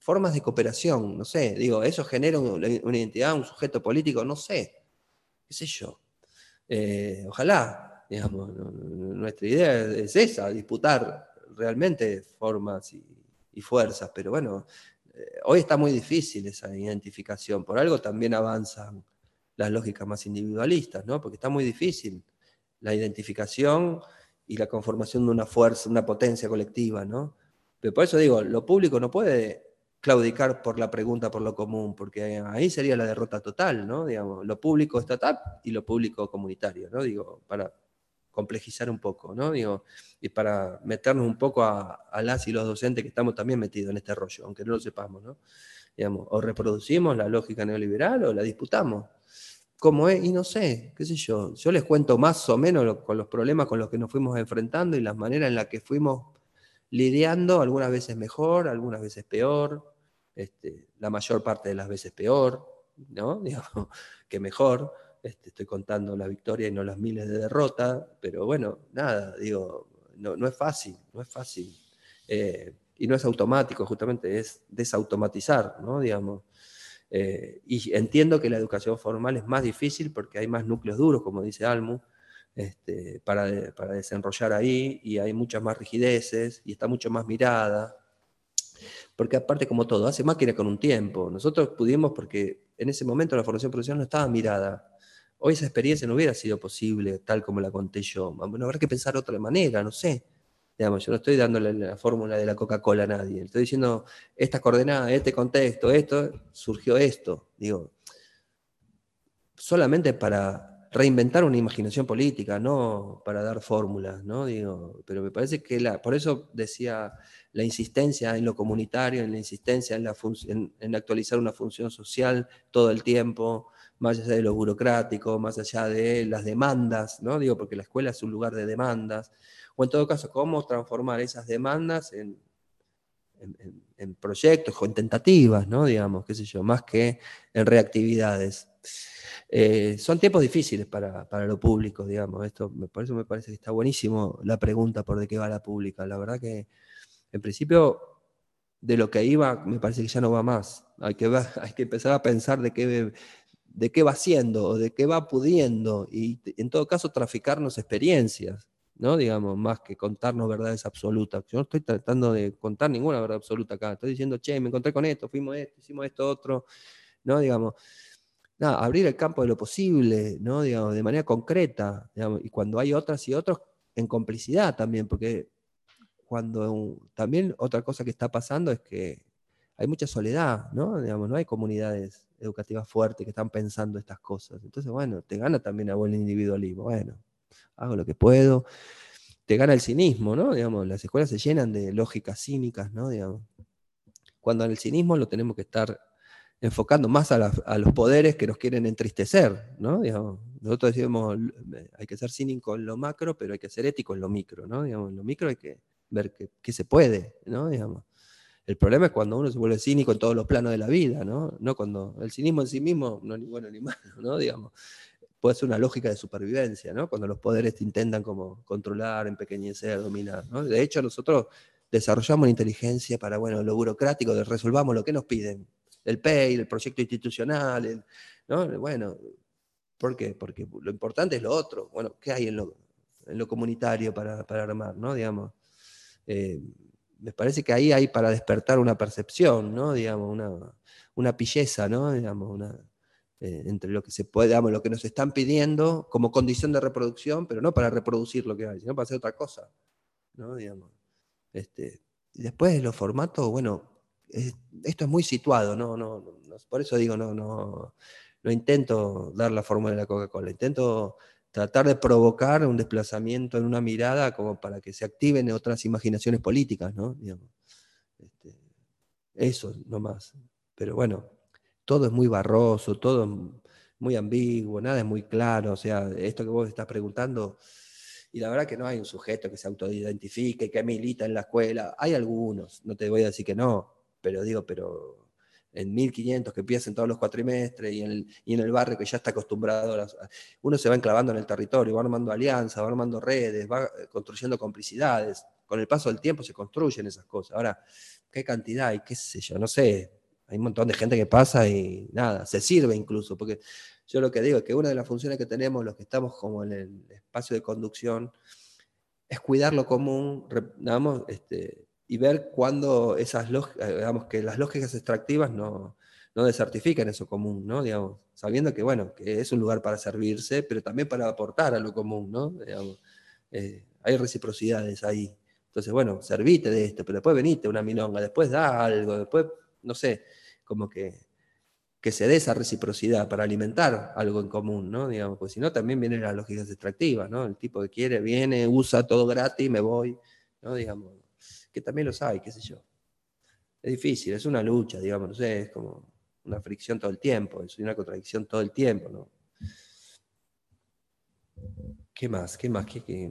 Formas de cooperación, no sé, digo, eso genera una, identidad, un sujeto político, no sé, qué sé yo. Eh, ojalá, digamos, nuestra idea es esa, disputar realmente formas y, fuerzas, pero bueno, eh, hoy está muy difícil esa identificación, por algo también avanzan las lógicas más individualistas, ¿no? Porque está muy difícil la identificación y la conformación de una fuerza, una potencia colectiva, ¿no? Pero por eso digo, lo público no puede claudicar por la pregunta por lo común, porque ahí sería la derrota total, ¿no? Digamos, lo público estatal y lo público comunitario, ¿no? Digo, para complejizar un poco, ¿no? Digo, y para meternos un poco a, las y los docentes que estamos también metidos en este rollo, aunque no lo sepamos, ¿no? Digamos, o reproducimos la lógica neoliberal o la disputamos. ¿Cómo es? Y no sé, qué sé yo. Yo les cuento más o menos con los problemas con los que nos fuimos enfrentando y las maneras en las que fuimos lidiando, algunas veces mejor, algunas veces peor, este, la mayor parte de las veces peor, ¿no? Digamos, que mejor. Este, estoy contando la victoria y no las miles de derrotas, pero bueno, nada, digo, no, es fácil, no es fácil. Eh, y no es automático, justamente es desautomatizar, ¿no? Digamos. Eh, y entiendo que la educación formal es más difícil porque hay más núcleos duros, como dice Almu, este, para, para desenrollar ahí, y hay muchas más rigideces, y está mucho más mirada. Porque aparte, como todo, hace máquina con un tiempo. Nosotros pudimos, porque en ese momento la formación profesional no estaba mirada. Hoy esa experiencia no hubiera sido posible tal como la conté yo. Bueno, habrá que pensar de otra manera, no sé. Digamos, yo no estoy dándole la fórmula de la Coca-Cola a nadie. Estoy diciendo, esta coordenada, este contexto, esto, surgió esto. Digo, solamente para reinventar una imaginación política, no para dar fórmulas, ¿no? Digo, pero me parece que la, por eso decía la insistencia en lo comunitario, en la insistencia en, la en actualizar una función social todo el tiempo, más allá de lo burocrático, más allá de las demandas, ¿no? Digo, porque la escuela es un lugar de demandas, o en todo caso, cómo transformar esas demandas en, en, proyectos o en tentativas, ¿no? Digamos, qué sé yo, más que en reactividades. Eh, son tiempos difíciles para, para, lo público, digamos. Esto, por eso me parece que está buenísimo la pregunta por de qué va la pública. La verdad que, en principio, de lo que iba, me parece que ya no va más. Hay que, hay que empezar a pensar de qué de qué va haciendo o de qué va pudiendo y en todo caso traficarnos experiencias, ¿no? Digamos, más que contarnos verdades absolutas. Yo no estoy tratando de contar ninguna verdad absoluta acá, estoy diciendo, che, me encontré con esto, fuimos esto, hicimos esto, otro, ¿no? Digamos, nada, abrir el campo de lo posible, ¿no? Digamos, de manera concreta, y cuando hay otras y otros, en complicidad también, porque cuando también otra cosa que está pasando es que hay mucha soledad, ¿no? Digamos, no hay comunidades educativas fuertes que están pensando estas cosas. Entonces, bueno, te gana también a el individualismo. Bueno, hago lo que puedo. Te gana el cinismo, ¿no? Digamos, las escuelas se llenan de lógicas cínicas, ¿no? Digamos, cuando en el cinismo lo tenemos que estar enfocando más a, los poderes que nos quieren entristecer, ¿no? Digamos, nosotros decimos, hay que ser cínico en lo macro, pero hay que ser ético en lo micro, ¿no? Digamos, en lo micro hay que ver qué se puede, ¿no? Digamos. El problema es cuando uno se vuelve cínico en todos los planos de la vida, ¿no? No cuando el cinismo en sí mismo no es ni bueno ni malo, ¿no? Digamos, puede ser una lógica de supervivencia, ¿no? Cuando los poderes te intentan como controlar, empequeñecer, dominar, ¿no? De hecho, nosotros desarrollamos la inteligencia para, bueno, lo burocrático, resolvamos lo que nos piden, el PEI, el proyecto institucional, ¿no? Bueno, ¿por qué? Porque lo importante es lo otro. Bueno, ¿qué hay en lo, en lo comunitario para, para armar, ¿no? Digamos, eh, me parece que ahí hay para despertar una percepción, ¿no? Digamos, una, una pilleza, ¿no? Digamos, una, eh, entre lo que se puede, digamos, lo que nos están pidiendo como condición de reproducción, pero no para reproducir lo que hay, sino para hacer otra cosa, ¿no? Digamos. Este, y después los formatos, bueno, esto es muy situado, ¿no? No, no, por eso digo, no, no, no intento dar la fórmula de la Coca-Cola, intento tratar de provocar un desplazamiento en una mirada como para que se activen otras imaginaciones políticas, ¿no? Este, eso nomás. Pero bueno, todo es muy barroso, todo es muy ambiguo, nada es muy claro. O sea, esto que vos estás preguntando, y la verdad que no hay un sujeto que se autoidentifique, que milita en la escuela. Hay algunos, no te voy a decir que no, pero digo, pero en 1500 que empiezan todos los cuatrimestres y en, el, y en el barrio que ya está acostumbrado, a uno se va enclavando en el territorio, va armando alianzas, va armando redes, va eh, construyendo complicidades. Con el paso del tiempo se construyen esas cosas. Ahora, ¿qué cantidad y qué sé yo? No sé. Hay un montón de gente que pasa y nada, se sirve incluso, porque yo lo que digo es que una de las funciones que tenemos los que estamos como en el espacio de conducción es cuidar lo común, digamos, este, y ver cuándo esas eh, digamos, que las lógicas extractivas no, no desertifican eso común, ¿no? Digamos, sabiendo que, bueno, que es un lugar para servirse, pero también para aportar a lo común, ¿no? Digamos, eh, hay reciprocidades ahí. Entonces, bueno, servite de esto, pero después venite una milonga, después da algo, después, no sé, como que que se dé esa reciprocidad para alimentar algo en común, ¿no? Digamos, pues si no también vienen las lógicas extractivas, ¿no? El tipo que quiere, viene, usa todo gratis, me voy, ¿no? Digamos, que también los hay, qué sé yo. Es difícil, es una lucha, digamos, no sé, es como una fricción todo el tiempo, es una contradicción todo el tiempo, ¿no? ¿Qué más? ¿Qué más? ¿Qué, qué?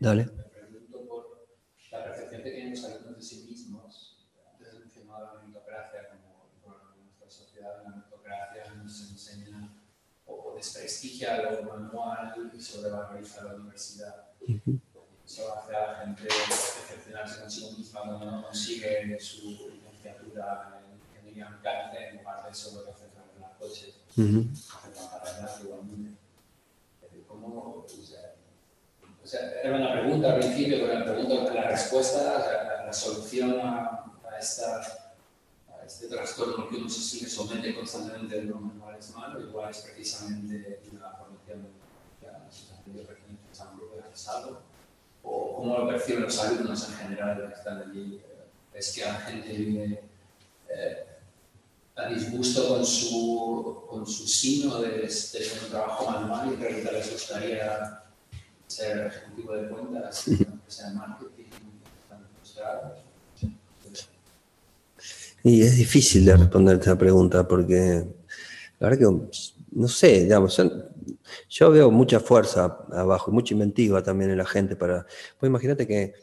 Dale. Pregunto por la percepción que tienen los alumnos de sí mismos. Antes he mencionado la meritocracia, como en nuestra sociedad la meritocracia nos enseña o desprestigia lo manual y sobrevaloriza la universidad. Eso hace a la gente decepcionarse consigo misma cuando no consigue su licenciatura en ingeniería mecánica en lugar de eso lo que hace coches. Uh -huh. Hace igualmente. ¿Cómo, sea, era una pregunta al principio, pero la pregunta, la respuesta, la, la, solución a, a, esta, a, este trastorno que uno se somete constantemente de lo manual es malo, igual es precisamente una formación que a de pasado, o cómo lo perciben los alumnos en general que están allí. Es que la gente vive eh, a disgusto con su, con su signo de, de, de un trabajo manual y en realidad les gustaría ser ejecutivo de cuentas, que sea marketing, Y es difícil de responder esta pregunta porque la verdad que, no sé, digamos, yo, veo mucha fuerza abajo, mucha inventiva también en la gente para... Pues imagínate que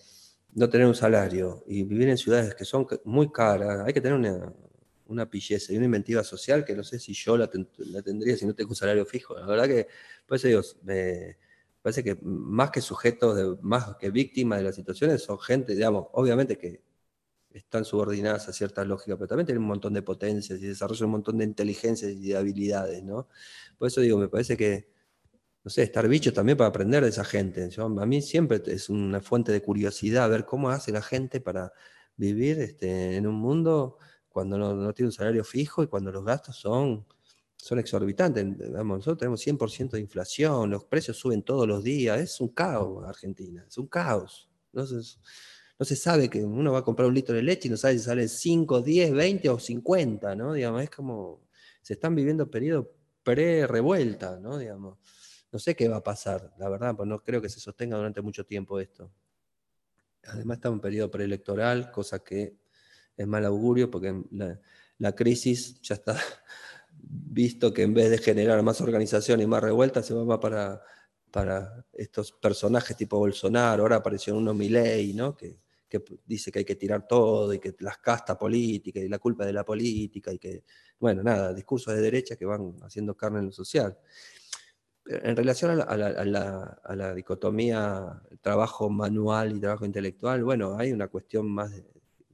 no tener un salario y vivir en ciudades que son muy caras, hay que tener una, una pilleza y una inventiva social que no sé si yo la, ten, la, tendría si no tengo un salario fijo. La verdad que, por eso digo, me, parece que más que sujetos, más que víctimas de las situaciones, son gente, digamos, obviamente que están subordinadas a ciertas lógicas, pero también tienen un montón de potencias y desarrollan un montón de inteligencias y de habilidades, ¿no? Por eso digo, me parece que, no sé, estar bicho también para aprender de esa gente. Yo, a mí siempre es una fuente de curiosidad ver cómo hace la gente para vivir este, en un mundo cuando no, no tiene un salario fijo y cuando los gastos son son exorbitantes. Vamos, nosotros tenemos 100% de inflación, los precios suben todos los días, es un caos Argentina, es un caos. No se, no se sabe que uno va a comprar un litro de leche y no sabe si sale 5, 10, 20 o 50, ¿no? Digamos, es como, se están viviendo periodos pre-revuelta, ¿no? Digamos, no sé qué va a pasar, la verdad, pues no creo que se sostenga durante mucho tiempo esto. Además está en un periodo preelectoral, cosa que es mal augurio porque la, la crisis ya está visto que en vez de generar más organización y más revuelta, se va más para, para estos personajes tipo Bolsonaro, ahora apareció uno Milei, ¿no? Que, que dice que hay que tirar todo y que las castas políticas y la culpa de la política y que, bueno, nada, discursos de derecha que van haciendo carne en lo social. En relación a la, a la, dicotomía trabajo manual y trabajo intelectual, bueno, hay una cuestión más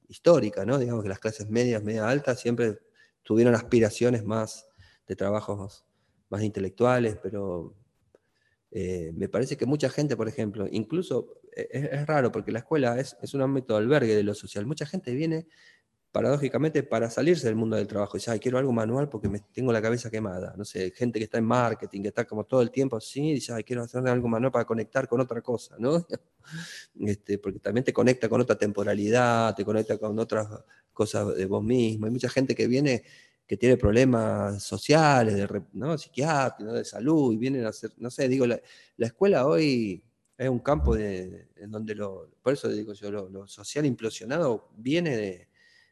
histórica, ¿no? Digamos que las clases medias, media altas, siempre tuvieron aspiraciones más de trabajos más intelectuales, pero eh, me parece que mucha gente, por ejemplo, incluso es, es raro porque la escuela es, es, un ámbito albergue de lo social. Mucha gente viene paradójicamente para salirse del mundo del trabajo. Dice, ay, quiero algo manual porque me tengo la cabeza quemada. No sé, gente que está en marketing, que está como todo el tiempo así, dice, ay, quiero hacer algo manual para conectar con otra cosa, ¿no? Este, porque también te conecta con otra temporalidad, te conecta con otras cosas de vos mismo. Hay mucha gente que viene que tiene problemas sociales, de, ¿no? psiquiátricos, de salud, y vienen a hacer, no sé, digo, la, la escuela hoy es un campo de, en donde lo, por eso digo yo, lo, lo, social implosionado viene de,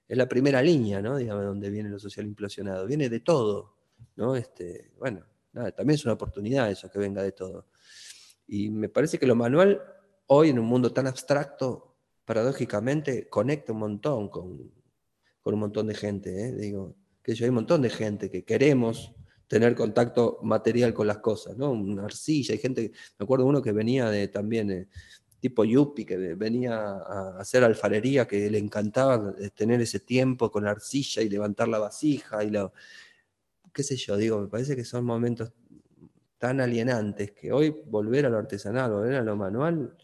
es la primera línea, ¿no? Digamos, donde viene lo social implosionado, viene de todo, ¿no? Este, bueno, nada, también es una oportunidad eso, que venga de todo. Y me parece que lo manual, hoy en un mundo tan abstracto, paradójicamente, conecta un montón con, con un montón de gente, ¿eh? Digo, que hay un montón de gente que queremos tener contacto material con las cosas, ¿no? Una arcilla, hay gente, me acuerdo uno que venía de también, eh, tipo Yuppie, que venía a hacer alfarería, que le encantaba tener ese tiempo con arcilla y levantar la vasija y lo, qué sé yo, digo, me parece que son momentos tan alienantes que hoy volver a lo artesanal, volver a lo manual,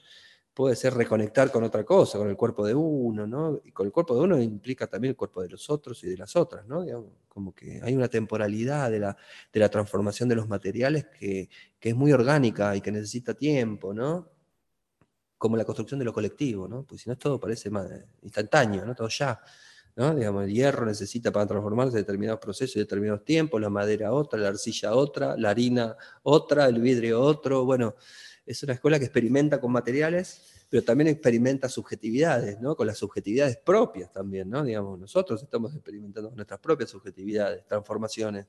puede ser reconectar con otra cosa, con el cuerpo de uno, ¿no? Y con el cuerpo de uno implica también el cuerpo de los otros y de las otras, ¿no? como que hay una temporalidad de la, de la transformación de los materiales que, que, es muy orgánica y que necesita tiempo, ¿no? Como la construcción de lo colectivo, ¿no? Pues si no todo parece más instantáneo, ¿no? Todo ya. ¿no? Digamos, el hierro necesita para transformarse determinados procesos y determinados tiempos, la madera otra, la arcilla otra, la harina otra, el vidrio otro, bueno, es una escuela que experimenta con materiales, pero también experimenta subjetividades, ¿no? Con las subjetividades propias también, ¿no? Digamos, nosotros estamos experimentando con nuestras propias subjetividades, transformaciones.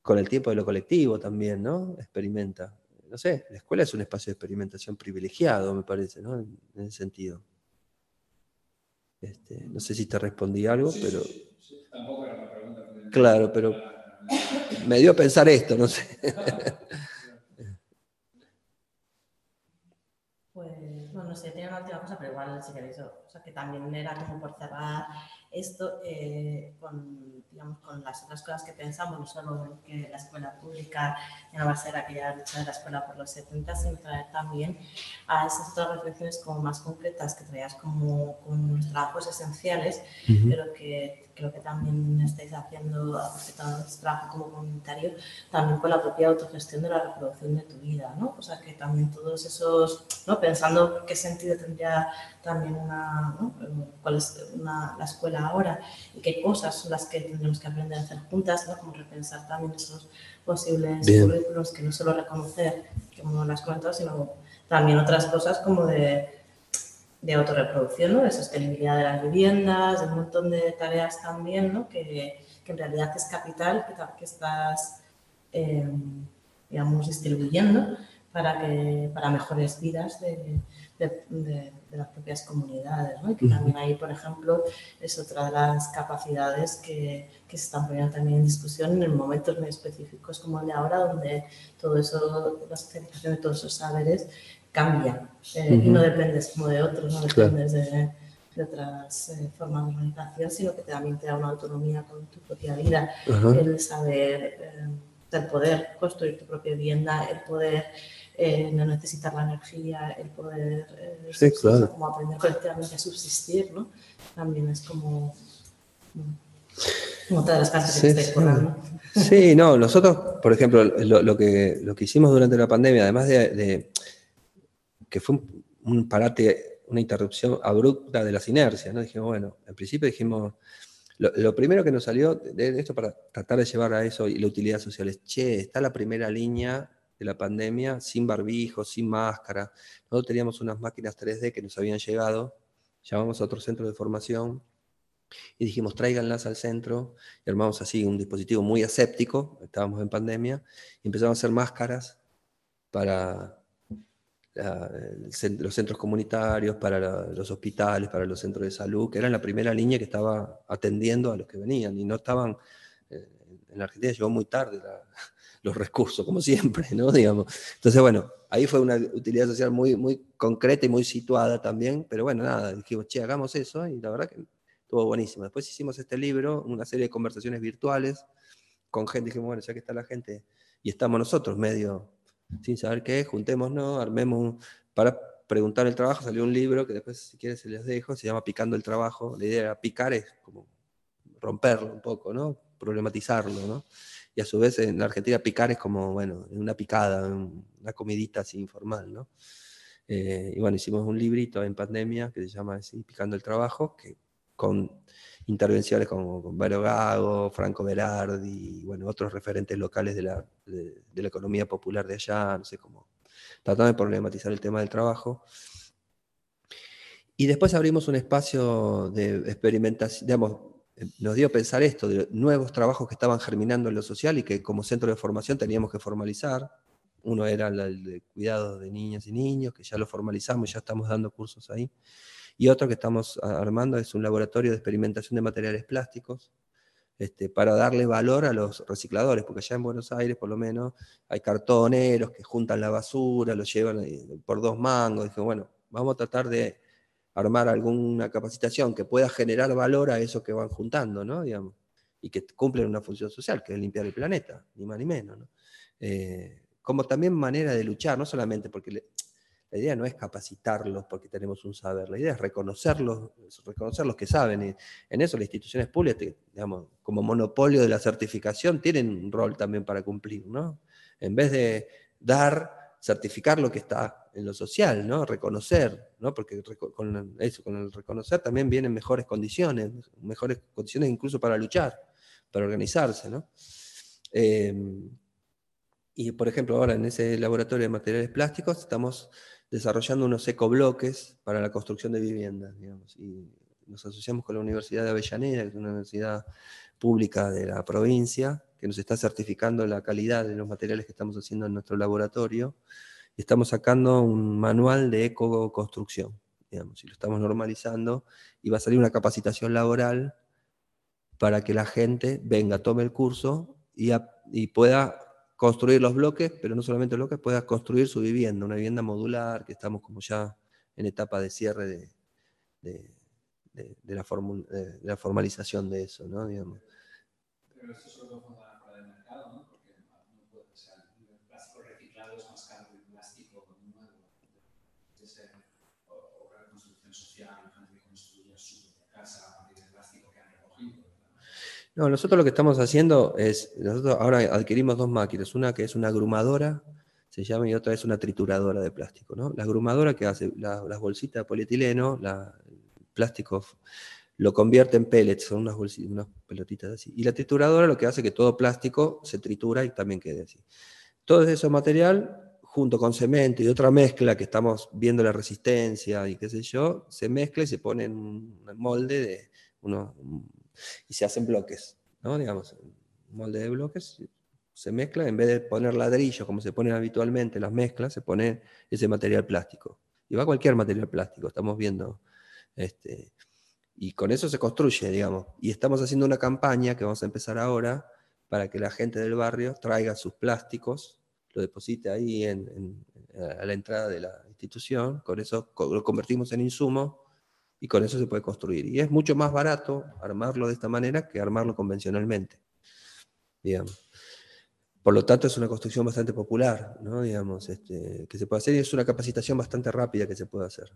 Con el tiempo de lo colectivo también, ¿no? Experimenta. No sé, la escuela es un espacio de experimentación privilegiado, me parece, ¿no? En, ese sentido. Este, no sé si te respondí algo, pero... Sí, Tampoco era una pregunta. Claro, pero me dio a pensar esto, no sé. No sé, tenía una última cosa, pero igual si queréis, o sea, que también era como por cerrar esto eh, con, digamos, con las otras cosas que pensamos, no solo que la escuela pública ya no va a ser aquella lucha de la escuela por los 70, sino traer también a esas otras reflexiones como más concretas que traías como con los trabajos esenciales, pero que creo que también estáis haciendo, afectando este trabajo como comunitario, también con la propia autogestión de la reproducción de tu vida, ¿no? O sea, que también todos esos, ¿no? Pensando qué sentido tendría también una, ¿no? cuál es una, la escuela ahora y qué cosas son las que tendremos que aprender a hacer juntas, ¿no? Como repensar también esos posibles currículos que no solo reconocer, como lo has comentado, sino también otras cosas como de de autorreproducción, ¿no? de sostenibilidad de las viviendas, de un montón de tareas también, ¿no? que, que en realidad es capital que, que estás, eh, digamos, distribuyendo para, que, para mejores vidas de, de, de, las propias comunidades. ¿no? Y que también ahí, por ejemplo, es otra de las capacidades que, que se están poniendo también en discusión en momentos muy específicos como el de ahora, donde todo eso, la socialización de todos esos saberes cambia eh, y no dependes como de otros, no dependes de, de, otras eh, formas de organización, sino que también te da una autonomía con tu propia vida, el saber, eh, el poder construir tu propia vivienda, el poder no necesitar la energía, el poder sí, claro. como aprender colectivamente a subsistir, ¿no? También es como... Como de las cosas que estáis currando. Sí, no, nosotros, por ejemplo, lo, lo, que, lo que hicimos durante la pandemia, además de, de que fue un, parate, una interrupción abrupta de las inercias, ¿no? Dijimos, bueno, en principio dijimos, lo, primero que nos salió de, esto para tratar de llevar a eso y la utilidad social es, che, está la primera línea de la pandemia sin barbijo, sin máscara. Nosotros teníamos unas máquinas 3D que nos habían llegado, llamamos a otro centro de formación y dijimos, tráiganlas al centro, y armamos así un dispositivo muy aséptico, estábamos en pandemia, y empezamos a hacer máscaras para, los centros comunitarios, para los hospitales, para los centros de salud, que eran la primera línea que estaba atendiendo a los que venían y no estaban, eh, en la Argentina llegó muy tarde los recursos, como siempre, ¿no? Digamos. Entonces, bueno, ahí fue una utilidad social muy, muy concreta y muy situada también, pero bueno, nada, dijimos, che, hagamos eso y la verdad que estuvo buenísimo. Después hicimos este libro, una serie de conversaciones virtuales con gente, dijimos, bueno, ya que está la gente y estamos nosotros medio sin saber qué juntémonos, armemos para preguntar el trabajo, salió un libro que después si quieres se les dejo, se llama Picando el Trabajo, la idea era picar es como romperlo un poco, ¿no? Problematizarlo, ¿no? Y a su vez en la Argentina picar es como, bueno, una picada, una comidita así informal, ¿no? Eh, y bueno, hicimos un librito en pandemia que se llama Picando el Trabajo, que con intervenciones como con Vero Gago, Franco Berardi, y bueno, otros referentes locales de la, de, la economía popular de allá, no sé cómo, tratando de problematizar el tema del trabajo. Y después abrimos un espacio de experimentación, digamos, nos dio a pensar esto, de nuevos trabajos que estaban germinando en lo social y que como centro de formación teníamos que formalizar. Uno era el de cuidado de niñas y niños, que ya lo formalizamos, ya estamos dando cursos ahí. Y otro que estamos armando es un laboratorio de experimentación de materiales plásticos este, para darle valor a los recicladores, porque allá en Buenos Aires por lo menos hay cartoneros que juntan la basura, lo llevan eh, por dos mangos. Dije, bueno, vamos a tratar de armar alguna capacitación que pueda generar valor a eso que van juntando, ¿no? Y que cumplen una función social, que es limpiar el planeta, ni más ni menos. ¿no? Eh, como también manera de luchar, no solamente porque La idea no es capacitarlos porque tenemos un saber, la idea es reconocerlos, reconocer los que saben. Y en eso las instituciones públicas, digamos, como monopolio de la certificación, tienen un rol también para cumplir, ¿no? En vez de dar, certificar lo que está en lo social, ¿no? Reconocer, ¿no? Porque con eso, con el reconocer también vienen mejores condiciones, mejores condiciones incluso para luchar, para organizarse, ¿no? Eh, y por ejemplo, ahora en ese laboratorio de materiales plásticos estamos desarrollando unos ecobloques para la construcción de viviendas, digamos, y nos asociamos con la Universidad de Avellaneda, que es una universidad pública de la provincia, que nos está certificando la calidad de los materiales que estamos haciendo en nuestro laboratorio, estamos sacando un manual de ecoconstrucción, digamos, y lo estamos normalizando, y va a salir una capacitación laboral para que la gente venga, tome el curso y, pueda construir los bloques, pero no solamente bloques, pueda construir su vivienda, una vivienda modular, que estamos como ya en etapa de cierre de, la, formalización de eso, ¿no? Digamos solo puede funcionar fuera del mercado, ¿no? Porque no puede, o sea, el plástico reciclado es más caro que el plástico nuevo. Debe ser obra de construcción social, gente que construya su casa a partir del plástico que han recogido. No, nosotros lo que estamos haciendo es, nosotros ahora adquirimos dos máquinas, una que es una agrumadora, se llama, y otra es una trituradora de plástico. ¿no? La agrumadora que hace la, las bolsitas de polietileno, la, el plástico lo convierte en pellets, son unas, bolsitas, unas pelotitas así. Y la trituradora lo que hace que todo plástico se tritura y también quede así. Todo ese material, junto con cemento y otra mezcla que estamos viendo la resistencia y qué sé yo, se mezcla y se pone en un molde de uno, y se hacen bloques, ¿no? Digamos, molde de bloques se mezcla, en vez de poner ladrillo como se ponen habitualmente las mezclas, se pone ese material plástico. Y va cualquier material plástico, estamos viendo. Este, y con eso se construye, digamos. Y estamos haciendo una campaña que vamos a empezar ahora para que la gente del barrio traiga sus plásticos, lo deposite ahí en, a la entrada de la institución, con eso lo convertimos en insumo y con eso se puede construir. Y es mucho más barato armarlo de esta manera que armarlo convencionalmente. Digamos. Por lo tanto, es una construcción bastante popular, ¿no? digamos, este, que se puede hacer y es una capacitación bastante rápida que se puede hacer.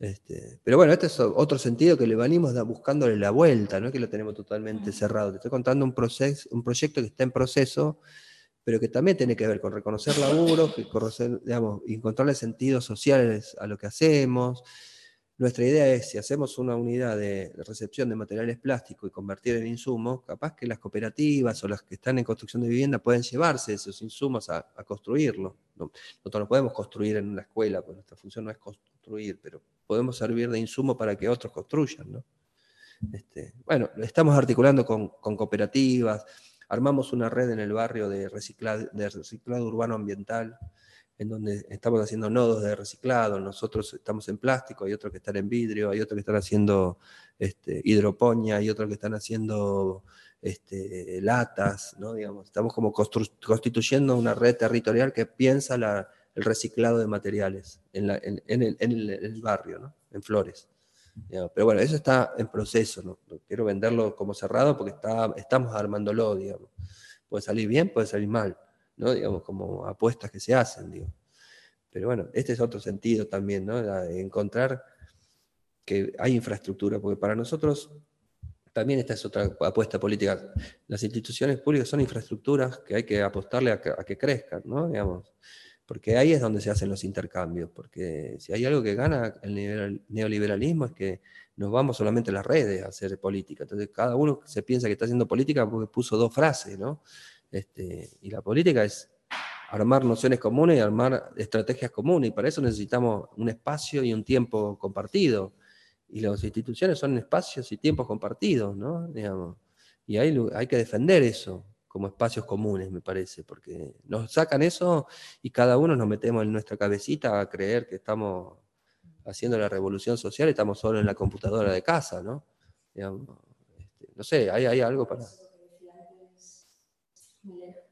Este, pero bueno, este es otro sentido que le venimos buscándole la vuelta, no que lo tenemos totalmente cerrado. Te estoy contando un, proceso, un proyecto que está en proceso, pero que también tiene que ver con reconocer laburo, que conocer, digamos, encontrarle sentidos sociales a lo que hacemos, nuestra idea es, si hacemos una unidad de recepción de materiales plásticos y convertir en insumos, capaz que las cooperativas o las que están en construcción de vivienda pueden llevarse esos insumos a, a construirlo. No, nosotros no podemos construir en una escuela, porque nuestra función no es construir, pero podemos servir de insumo para que otros construyan. ¿no? Este, bueno, estamos articulando con, cooperativas, armamos una red en el barrio de reciclado urbano ambiental, en donde estamos haciendo nodos de reciclado, nosotros estamos en plástico, hay otros que están en vidrio, hay otros que están haciendo este, hidroponía, hay otros que están haciendo este, latas, ¿no? Digamos, estamos como constituyendo una red territorial que piensa la, el reciclado de materiales en, la, en, en, el, en, el, barrio, ¿no? en Flores. Digamos. Pero bueno, eso está en proceso, ¿no? quiero venderlo como cerrado porque está, estamos armándolo, digamos. Puede salir bien, puede salir mal. ¿No? digamos, como apuestas que se hacen. Digo. Pero bueno, este es otro sentido también, ¿no? encontrar que hay infraestructura, porque para nosotros también esta es otra apuesta política. Las instituciones públicas son infraestructuras que hay que apostarle a que, a que crezcan, ¿no? digamos, porque ahí es donde se hacen los intercambios, porque si hay algo que gana el neoliberalismo es que nos vamos solamente a las redes a hacer política. Entonces cada uno se piensa que está haciendo política porque puso dos frases, ¿no? Este, y la política es armar nociones comunes y armar estrategias comunes, y para eso necesitamos un espacio y un tiempo compartido. Y las instituciones son espacios y tiempos compartidos, ¿no? Digamos. Y hay, hay que defender eso como espacios comunes, me parece, porque nos sacan eso y cada uno nos metemos en nuestra cabecita a creer que estamos haciendo la revolución social y estamos solo en la computadora de casa, ¿no? Digamos, este, no sé, hay, hay algo para de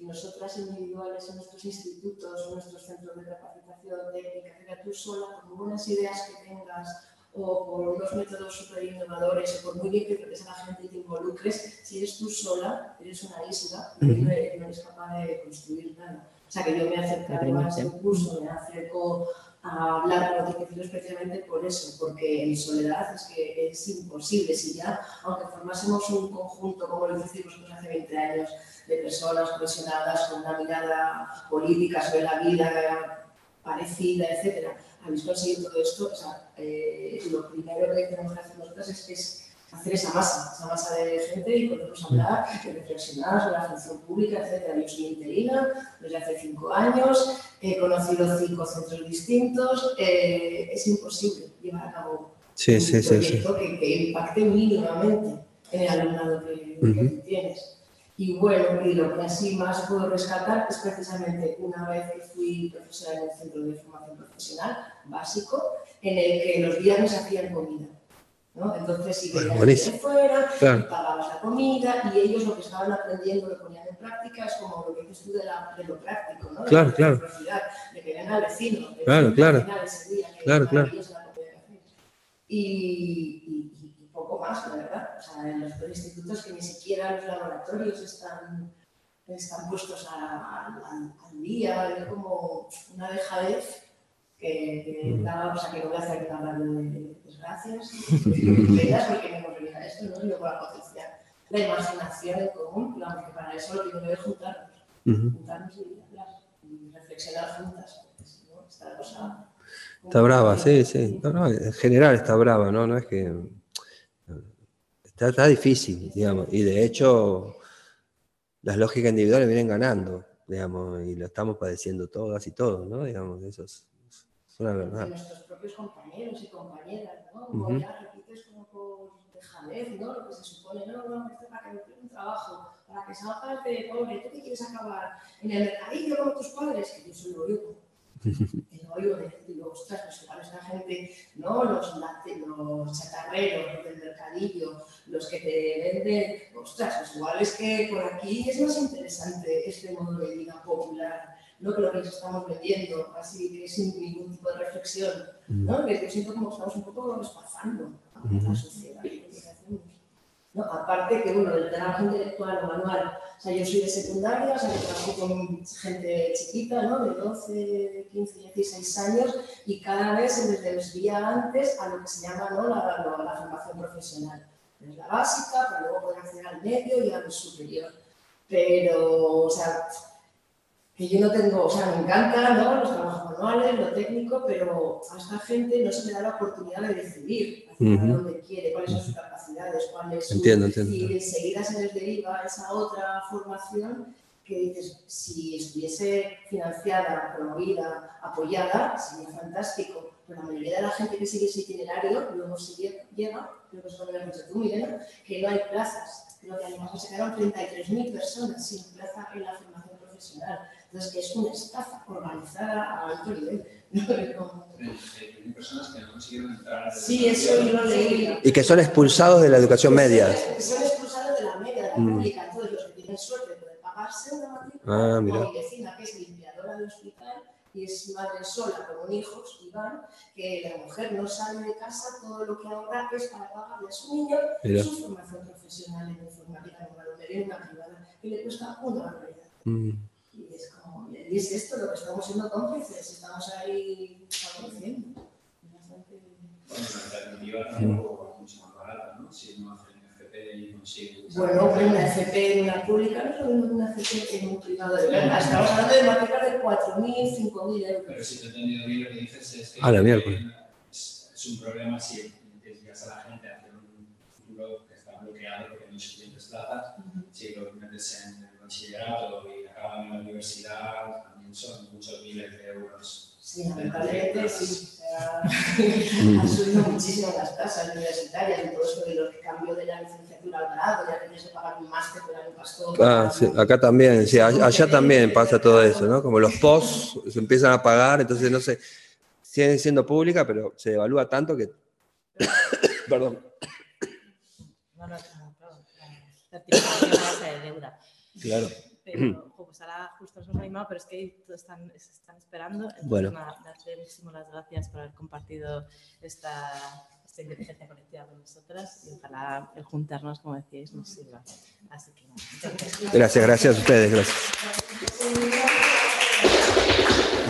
nosotras individuales en nuestros institutos, nuestros centros de capacitación técnica, etcétera, tú sola, con buenas ideas que tengas o por unos métodos súper innovadores, o por muy bien que trates a la gente y te involucres, si eres tú sola, eres una isla y no eres capaz de construir nada. O sea, que yo me acerco a este curso, me acerco a hablar con arquitectura especialmente por eso, porque en soledad es que es imposible. Si ya, aunque formásemos un conjunto, como lo hicimos hace 20 años, de personas cohesionadas con una mirada política sobre la vida parecida, etcétera, habéis conseguido todo esto, o sea, eh, lo primero que tenemos que hacer nosotros es, es hacer esa masa, esa masa de gente y podernos hablar y reflexionar sobre la función pública, etc. Yo soy interina desde hace cinco años, he conocido cinco centros distintos, eh, es imposible llevar a cabo sí, un sí, proyecto Que, que, impacte mínimamente en el alumnado que, que tienes. Y bueno, y lo que así más puedo rescatar es precisamente una vez que fui profesora en el Centro de Formación Profesional básico, en el que los viernes hacían comida. ¿No? Entonces, si venías de fuera, claro. pagabas la comida y ellos lo que estaban aprendiendo lo ponían en práctica, es como lo que dices tú de, la, de lo práctico, ¿no? Claro, de claro. De que al vecino, de claro, claro. Ese día, que claro, claro. Y, y, y, poco más, la verdad. O sea, en los institutos que ni siquiera los laboratorios están, están puestos a, a, al día, es como una dejadez que, que Mm. daba, o sea, que no voy a hacer hablar de desgracias, porque no hemos venido a esto, ¿no? Y luego la potencia, la imaginación en común, claro, que para eso lo que debe es juntarnos, juntarnos y hablar, y reflexionar juntas, ¿no? Esta cosa... Está brava, sí, sí. No, no, en general está brava, ¿no? No es que... Está, está difícil, digamos, y de hecho las lógicas individuales vienen ganando, digamos, y lo estamos padeciendo todas y todos, ¿no? Digamos, eso es, una verdad. De nuestros propios compañeros y compañeras, ¿no? Como uh -huh. ya repites como por dejadez, ¿no? Lo que se supone, no, no, esto para que me un trabajo, para que salgas de pobre, ¿tú qué quieres acabar? En el mercadillo como tus padres, que yo soy lo oigo. El oigo de digo, ostras, pues igual es la gente, ¿no? Los, los chatarreros, los del mercadillo, los que te venden, ostras, pues igual es que por aquí es más interesante este modo de vida popular no que lo que nos estamos vendiendo, así que sin ningún tipo de reflexión, ¿no? Que yo siento como estamos un poco desplazando a la sociedad. ¿no? Aparte que, bueno, el trabajo intelectual o manual, o sea, yo soy de secundaria, o sea, yo trabajo con gente chiquita, ¿no? De 12, 15, 16 años, y cada vez se les desvía antes a lo que se llama ¿no? la, la, la formación profesional. Es la básica, para luego poder acceder al medio y al superior. Pero, o sea, que yo no tengo, o sea, me encanta ¿no? los trabajos manuales, lo técnico, pero a esta gente no se le da la oportunidad de decidir hacia uh -huh. dónde quiere, cuáles son sus capacidades, cuál es su... Entiendo, entiendo. Y enseguida se les deriva esa otra formación que dices, si estuviese financiada, promovida, apoyada, sería fantástico. Pero la mayoría de la gente que sigue ese itinerario luego sigue, llega, creo que es lo has dicho tú, Milena, que no hay plazas. Creo que además se quedaron 33.000 personas sin plaza en la formación profesional. Entonces, que es una estafa organizada a alto nivel. Hay personas que no consiguieron entrar. Sí, eso yo lo leí. Y que son expulsados de la educación media. Que son expulsados de la media, de la mm. pública. Entonces, los que tienen suerte de poder pagarse una matrícula, ah, mira. mi vecina, que es limpiadora del hospital, y es madre sola con hijos, Iván, que la mujer no sale de casa, todo lo que ahorra es para pagarle a su niño Mira. su formación profesional en informática, en una una privada, que le cuesta una barbaridad. Mm. Y es como, y es esto lo que estamos siendo cómplices, estamos ahí favoreciendo. Bueno, la alternativa es mucho más barata, ¿no? Si no hacen FP y consiguen... Bueno, una FP en una pública no es lo mismo que una FP en un privado de verdad. Estamos hablando de matrículas de 4.000, 5.000 euros. Pero si te he entendido bien lo que dices es que Ah, la miércoles. es, es un problema si desvías a la gente hacia un futuro que está bloqueado porque no hay suficientes plazas, si lo metes en bachillerato y acaban en la universidad, también son muchos miles de euros. Sí, lamentablemente sí. O sea, han subido muchísimo las tasas universitarias y todo eso de los cambios de la licenciatura al grado, ya tienes que pagar un máster por año pasado. Ah, sí, acá también, sí, allá, allá también pasa todo eso, ¿no? Como los posts se empiezan a pagar, entonces no sé, siguen siendo públicas, pero se evalúa tanto que. Perdón. No, no, no, no, certificación base de deuda. Claro. Pero, pues ahora justo nos hemos animado, pero es que están, se están esperando. Entonces, Bueno. nada, darte muchísimas las gracias por haber compartido esta, esta inteligencia colectiva con nosotras y ojalá el juntarnos, como decíais, nos sirva. Así que, Gracias, gracias a ustedes. Gracias.